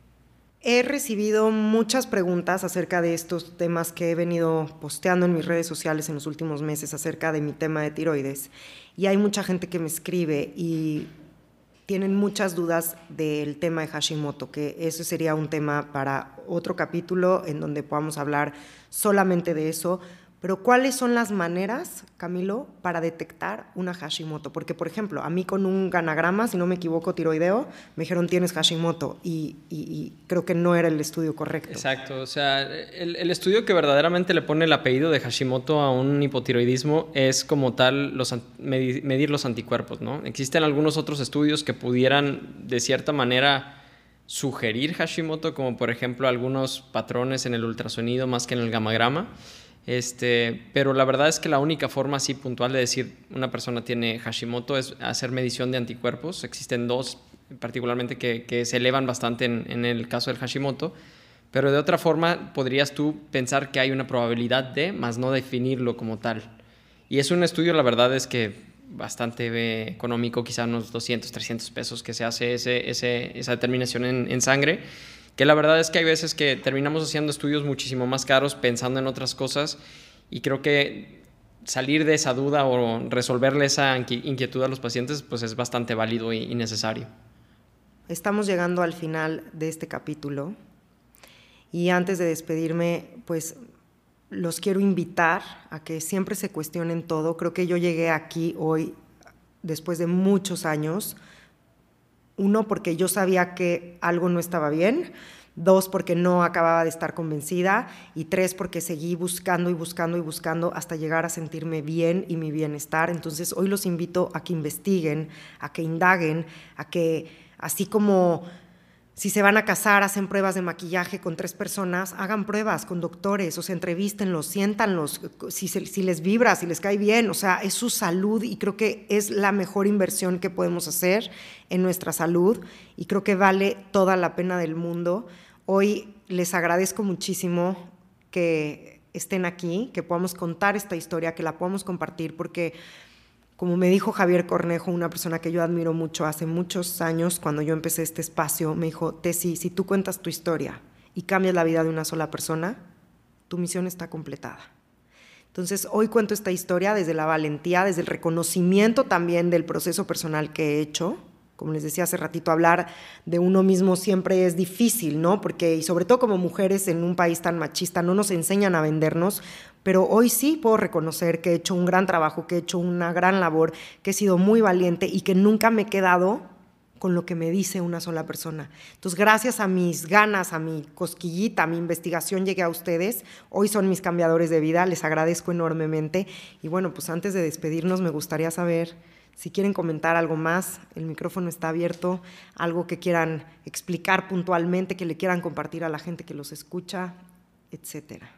He recibido muchas preguntas acerca de estos temas que he venido posteando en mis redes sociales en los últimos meses acerca de mi tema de tiroides. Y hay mucha gente que me escribe y tienen muchas dudas del tema de Hashimoto, que eso sería un tema para otro capítulo en donde podamos hablar solamente de eso, pero ¿cuáles son las maneras, Camilo, para detectar una Hashimoto? Porque, por ejemplo, a mí con un ganagrama, si no me equivoco, tiroideo, me dijeron tienes Hashimoto y, creo que no era el estudio correcto.
Exacto, o sea, el, estudio que verdaderamente le pone el apellido de Hashimoto a un hipotiroidismo es como tal los, medir, los anticuerpos, ¿no? Existen algunos otros estudios que pudieran, de cierta manera, sugerir Hashimoto, como por ejemplo algunos patrones en el ultrasonido más que en el gamagrama. Este, pero la verdad es que la única forma así puntual de decir una persona tiene Hashimoto es hacer medición de anticuerpos. Existen dos particularmente que, se elevan bastante en, el caso del Hashimoto, pero de otra forma podrías tú pensar que hay una probabilidad de, más no definirlo como tal. Y es un estudio, la verdad es que bastante económico, quizá unos 200, 300 pesos que se hace ese, esa determinación en, en sangre que la verdad es que hay veces que terminamos haciendo estudios muchísimo más caros pensando en otras cosas y creo que salir de esa duda o resolverle esa inquietud a los pacientes pues es bastante válido y necesario.
Estamos llegando al final de este capítulo y antes de despedirme pues los quiero invitar a que siempre se cuestionen todo. Creo que yo llegué aquí hoy después de muchos años uno, porque yo sabía que algo no estaba bien. Dos, porque no acababa de estar convencida. Y tres, porque seguí buscando y buscando y buscando hasta llegar a sentirme bien y mi bienestar. Entonces, hoy los invito a que investiguen, a que indaguen, a que, así como si se van a casar, hacen pruebas de maquillaje con tres personas, hagan pruebas con doctores, o sea, entrevístenlos, siéntanlos, si, si les vibra, si les cae bien, o sea, es su salud y creo que es la mejor inversión que podemos hacer en nuestra salud y creo que vale toda la pena del mundo. Hoy les agradezco muchísimo que estén aquí, que podamos contar esta historia, que la podamos compartir, porque como me dijo Javier Cornejo, una persona que yo admiro mucho hace muchos años, cuando yo empecé este espacio, me dijo, Tessy, si tú cuentas tu historia y cambias la vida de una sola persona, tu misión está completada. Entonces, hoy cuento esta historia desde la valentía, desde el reconocimiento también del proceso personal que he hecho como les decía hace ratito, hablar de uno mismo siempre es difícil, ¿no? Porque, y sobre todo como mujeres en un país tan machista, no nos enseñan a vendernos, pero hoy sí puedo reconocer que he hecho un gran trabajo, que he hecho una gran labor, que he sido muy valiente y que nunca me he quedado con lo que me dice una sola persona. Entonces, gracias a mis ganas, a mi cosquillita, a mi investigación, llegué a ustedes. Hoy son mis cambiadores de vida, les agradezco enormemente. Y bueno, pues antes de despedirnos, me gustaría saber si quieren comentar algo más, el micrófono está abierto, algo que quieran explicar puntualmente, que le quieran compartir a la gente que los escucha, etcétera.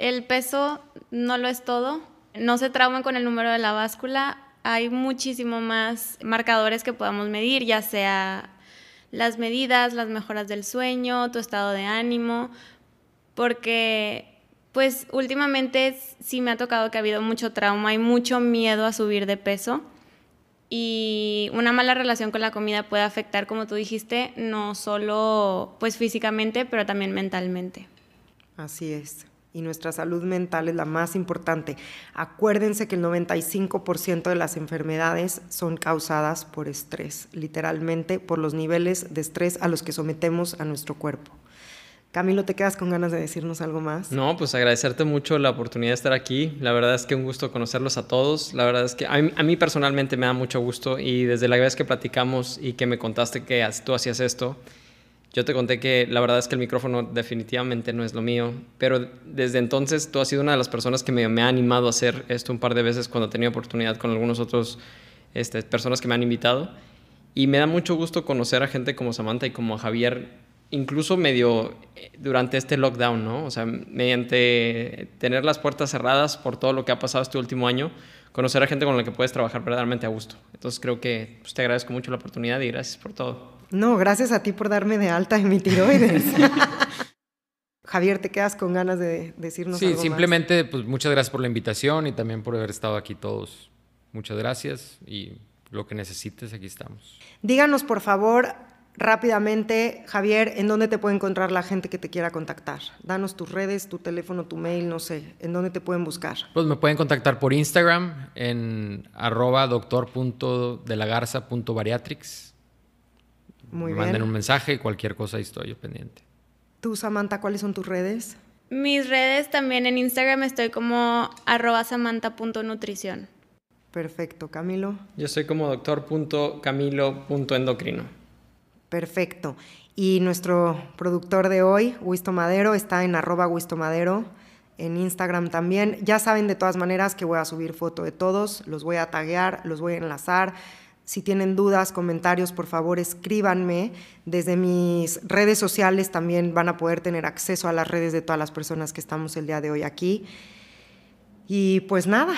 El peso no lo es todo. No se traumen con el número de la báscula. Hay muchísimo más marcadores que podamos medir, ya sea las medidas, las mejoras del sueño, tu estado de ánimo, porque pues últimamente sí me ha tocado que ha habido mucho trauma y mucho miedo a subir de peso. Y una mala relación con la comida puede afectar, como tú dijiste, no solo pues físicamente, pero también mentalmente.
Así es. Y nuestra salud mental es la más importante. Acuérdense que el 95% de las enfermedades son causadas por estrés, literalmente por los niveles de estrés a los que sometemos a nuestro cuerpo. Camilo, ¿te quedas con ganas de decirnos algo más?
No, pues agradecerte mucho la oportunidad de estar aquí. La verdad es que un gusto conocerlos a todos. La verdad es que a mí, personalmente me da mucho gusto y desde la vez que platicamos y que me contaste que tú hacías esto, yo te conté que la verdad es que el micrófono definitivamente no es lo mío, pero desde entonces tú has sido una de las personas que me, ha animado a hacer esto un par de veces cuando tenía oportunidad con algunos otros este, personas que me han invitado. Y me da mucho gusto conocer a gente como Samantha y como Javier incluso medio eh, durante este lockdown, ¿no? O sea, mediante tener las puertas cerradas por todo lo que ha pasado este último año, conocer a gente con la que puedes trabajar verdaderamente a gusto. Entonces creo que pues, te agradezco mucho la oportunidad y gracias por todo.
No, gracias a ti por darme de alta en mi tiroides. [laughs] Javier, ¿te quedas con ganas de decirnos algo
Sí, simplemente, pues muchas gracias por la invitación y también por haber estado aquí todos. Muchas gracias y lo que necesites, aquí estamos.
Díganos, por favor, Rápidamente, Javier, ¿en dónde te puede encontrar la gente que te quiera contactar? Danos tus redes, tu teléfono, tu mail, no sé, ¿en dónde te pueden buscar?
Pues me pueden contactar por Instagram en arroba doctor.delagarza.bariatrix. Muy bien. Manden un mensaje, cualquier cosa estoy yo pendiente.
Tú, Samantha, ¿cuáles son tus redes?
Mis redes también en Instagram estoy como arroba samantha.nutrición.
Perfecto, Camilo.
Yo soy como doctor.camilo.endocrino.
Perfecto. Y nuestro productor de hoy, Wisto Madero, está en arroba Wisto Madero, en Instagram también. Ya saben de todas maneras que voy a subir foto de todos, los voy a taguear, los voy a enlazar. Si tienen dudas, comentarios, por favor escríbanme. Desde mis redes sociales también van a poder tener acceso a las redes de todas las personas que estamos el día de hoy aquí. Y pues nada,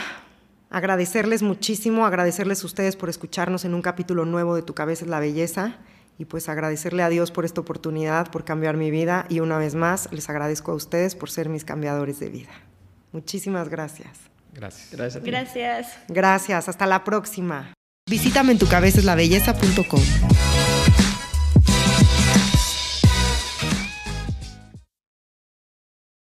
agradecerles muchísimo, agradecerles a ustedes por escucharnos en un capítulo nuevo de Tu cabeza es la belleza y pues agradecerle a Dios por esta oportunidad, por cambiar mi vida y una vez más les agradezco a ustedes por ser mis cambiadores de vida. Muchísimas gracias.
Gracias.
Gracias. Gracias.
Gracias. Hasta la próxima. Visítame en tucabeceslabelleza.com.